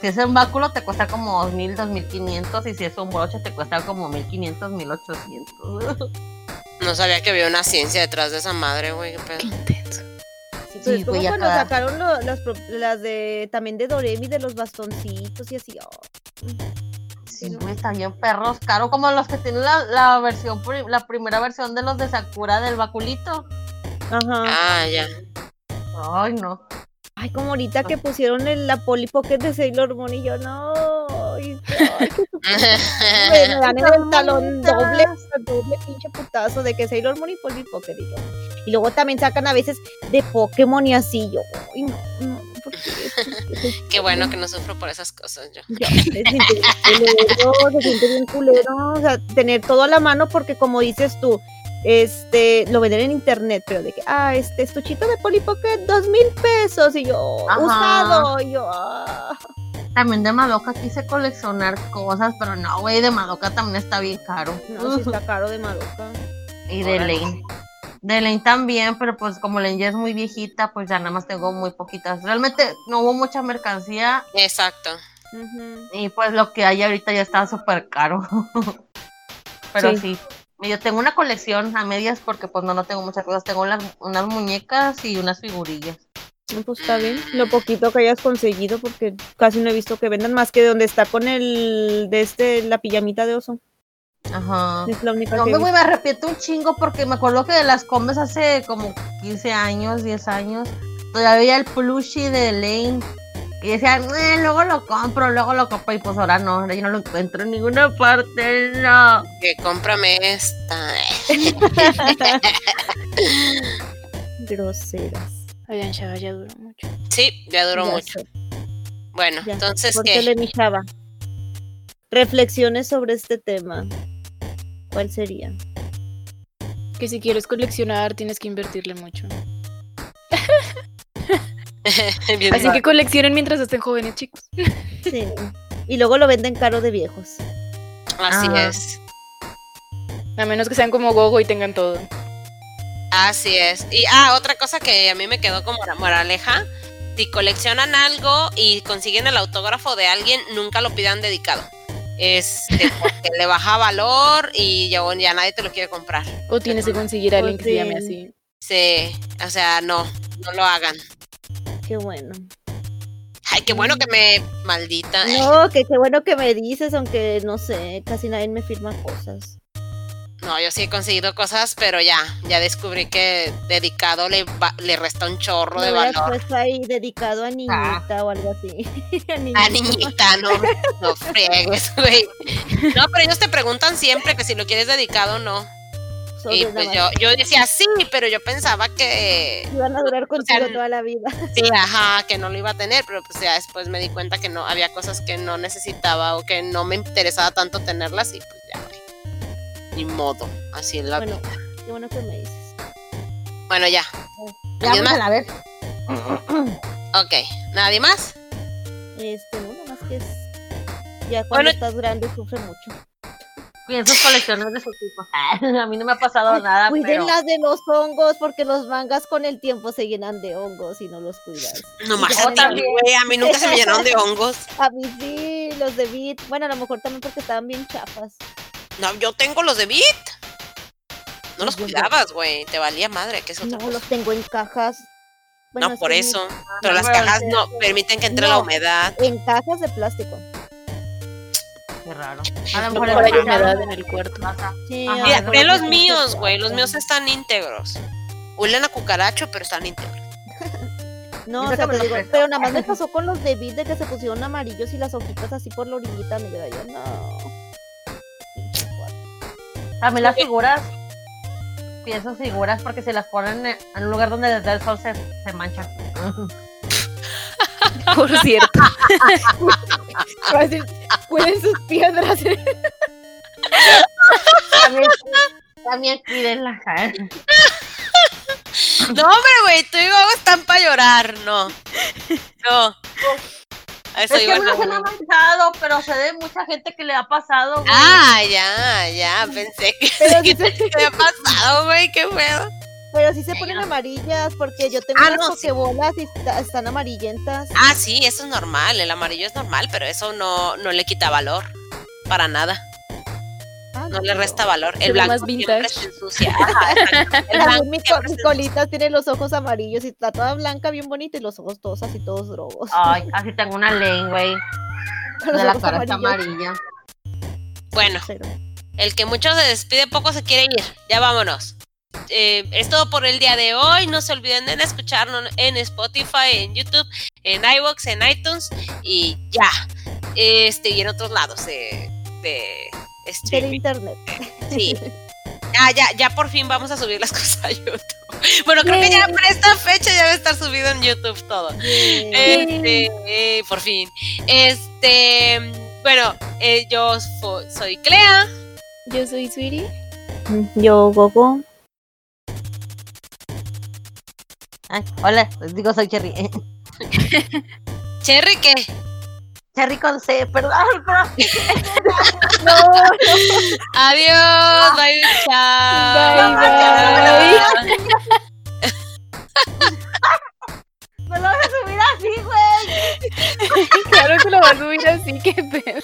si es un báculo te cuesta como 2000, 2500, y si es un broche te cuesta como 1500, 1800. No sabía que había una ciencia detrás de esa madre, güey. qué. Qué intenso. Sí, pues, como güey, cuando cada- sacaron lo- las, pro- las de también de Doremi de los bastoncitos y así. oh, Sí, güey, están bien perros caro, como los que tienen la, la versión, la primera versión de los de Sakura del baculito. Ajá. Ah, ya. Ay, no. Ay, como ahorita que pusieron el, la Polly Pocket de Sailor Moon y yo, no. ay, su- me, dan el talón doble, doble pinche putazo de que Sailor Moon y Polly Pocket y yo. Y luego también sacan a veces de Pokémon y así yo. Ay, no, no, ¿por qué? Qué bueno que no sufro por esas cosas yo. Yo, se siente bien culero, se siente bien culero, o sea, tener todo a la mano porque como dices tú, este, lo venden en internet, pero de que, ah, este estuchito de Polly Pocket, dos mil pesos, y yo, Ajá. usado, y yo, ah. También de Madoka quise coleccionar cosas, pero no, güey, de Madoka también está bien caro. No, sí está caro de Madoka. Y de. Lane. De Lane también, pero pues como Lane ya es muy viejita, pues ya nada más tengo muy poquitas. Realmente no hubo mucha mercancía Exacto. Y pues lo que hay ahorita ya está súper caro. pero Sí. Yo tengo una colección a medias porque pues no, no tengo muchas cosas. Tengo unas, unas muñecas y unas figurillas. No, Pues está bien, lo poquito que hayas conseguido, porque casi no he visto que vendan más que de donde está con el, de este, la pijamita de oso. Ajá. Es la única No que me, visto. me arrepiento un chingo porque me acuerdo que las comes hace como 15 años, 10 años. Todavía el plushie de Lane. Y decían, "Eh, luego lo compro, luego lo compro. Y pues ahora no, ahora yo no lo encuentro en ninguna parte, no. Que cómprame esta. Groseras. Oigan, Shaba ya duró mucho. Sí, ya duró Ya mucho. sé, Bueno, ya entonces, ¿qué? mi chava. Reflexiones sobre este tema. ¿Cuál sería? Que si quieres coleccionar tienes que invertirle mucho. Bien Así que coleccionen mientras estén jóvenes, chicos. Sí. Y luego lo venden caro de viejos. Así Ah. es. A menos que sean como Gogo y tengan todo. Así es. Y ah, otra cosa que a mí me quedó como mora- moraleja, si coleccionan algo y consiguen el autógrafo de alguien, nunca lo pidan dedicado. Este, porque le baja valor y ya, ya nadie te lo quiere comprar. O tienes que conseguir a alguien que se llame así. Sí, o sea, no, no lo hagan. Qué bueno. Ay, qué bueno que me maldita. No, que qué bueno que me dices, aunque no sé, casi nadie me firma cosas. No, yo sí he conseguido cosas, pero ya, ya descubrí que dedicado le, va- le resta un chorro No de valor. puesto ahí dedicado a niñita o algo así. a niñito. Ah, niñita, no, no friegues, güey. No, pero ellos te preguntan siempre que si lo quieres dedicado o no. Y pues yo, yo decía sí, pero yo pensaba que Iban a durar contigo sea, toda la vida. sí, ajá, que no lo iba a tener, pero pues ya después me di cuenta que no, había cosas que no necesitaba o que no me interesaba tanto tenerlas y pues ya, güey. Ni modo, así es la Bueno, vida. qué bueno que me dices. Bueno, ya. Ya ¿Alguien vamos más? a ver. Ok, ¿nadie más? Este, no, nada más que es. Ya cuando Bueno. estás grande sufre mucho. Cuiden sus colecciones de su tipo. a mí no me ha pasado nada, Cuiden pero... las de los hongos, porque los mangas con el tiempo se llenan de hongos y no los cuidas. A ti, también. güey, a mí nunca se me llenaron de hongos. A mí sí, los de Beat. Bueno, a lo mejor también porque estaban bien chafas. No, yo tengo los de Beat. No los cuidabas, güey. Te valía madre, que es otra No, cosa. los tengo en cajas. Bueno, no, por eso. Pero las cajas no permiten que entre la humedad. En cajas de plástico. Qué raro. A lo No mejor hay humedad en el cuarto. Sí, Ajá. Mira, ve los míos, güey. Los míos están íntegros. Huelen a cucaracho, pero están íntegros. No, o sea, te digo, pero nada más me pasó con los de Beat de que se pusieron amarillos y las hojitas así por la orillita negra. Yo no. También las figuras. Pienso figuras porque se las ponen en un lugar donde desde el sol se, se manchan. Por cierto. Cuiden sus piedras. también, también cuídenlas. ¿eh? No, hombre, güey. Tú y Gogo están para llorar. No. No. Eso Es que no se me ha manchado, pero sé de mucha gente que le ha pasado. güey. Ah, ya, ya. Pensé que, Pero que sí se- te había pasado, güey. Qué pedo. Pero sí se ponen amarillas porque yo tengo Ah, unas no, sí. pokebolas y está- están amarillentas. Ah, sí, eso es normal. El amarillo es normal, pero eso no, no le quita valor. Para nada. Ah, No le resta valor. El blanco más siempre se ensucia. Ajá. El blanco mi, co- siempre mi se colita tiene los ojos amarillos y está toda blanca, bien bonita, y los ojos todos así, todos drogos. Ay, así tengo una lengua, güey. De la cara está amarilla. Bueno, el que mucho se despide, poco se quiere ir. Ya vámonos. Eh, es todo por el día de hoy. No se olviden de escucharnos en Spotify, en YouTube, en iVoox, en iTunes y ya. Este, y en otros lados de, Del streaming. internet. Sí. Ya, ya, ya por fin vamos a subir las cosas a YouTube. Bueno, creo que ya para esta fecha ya debe estar subido en YouTube todo. Este, eh, por fin. Este, bueno, eh, yo soy Clea. Yo soy Sweetie. Yo, Gogo. Ah, hola, les digo soy Cherry. Cherry, ¿qué? Cherry con C, perdón, perdón. Adiós, bye, chao. Bye, bye. Me lo vas a subir así, güey. Claro que lo vas a subir así, que pedo.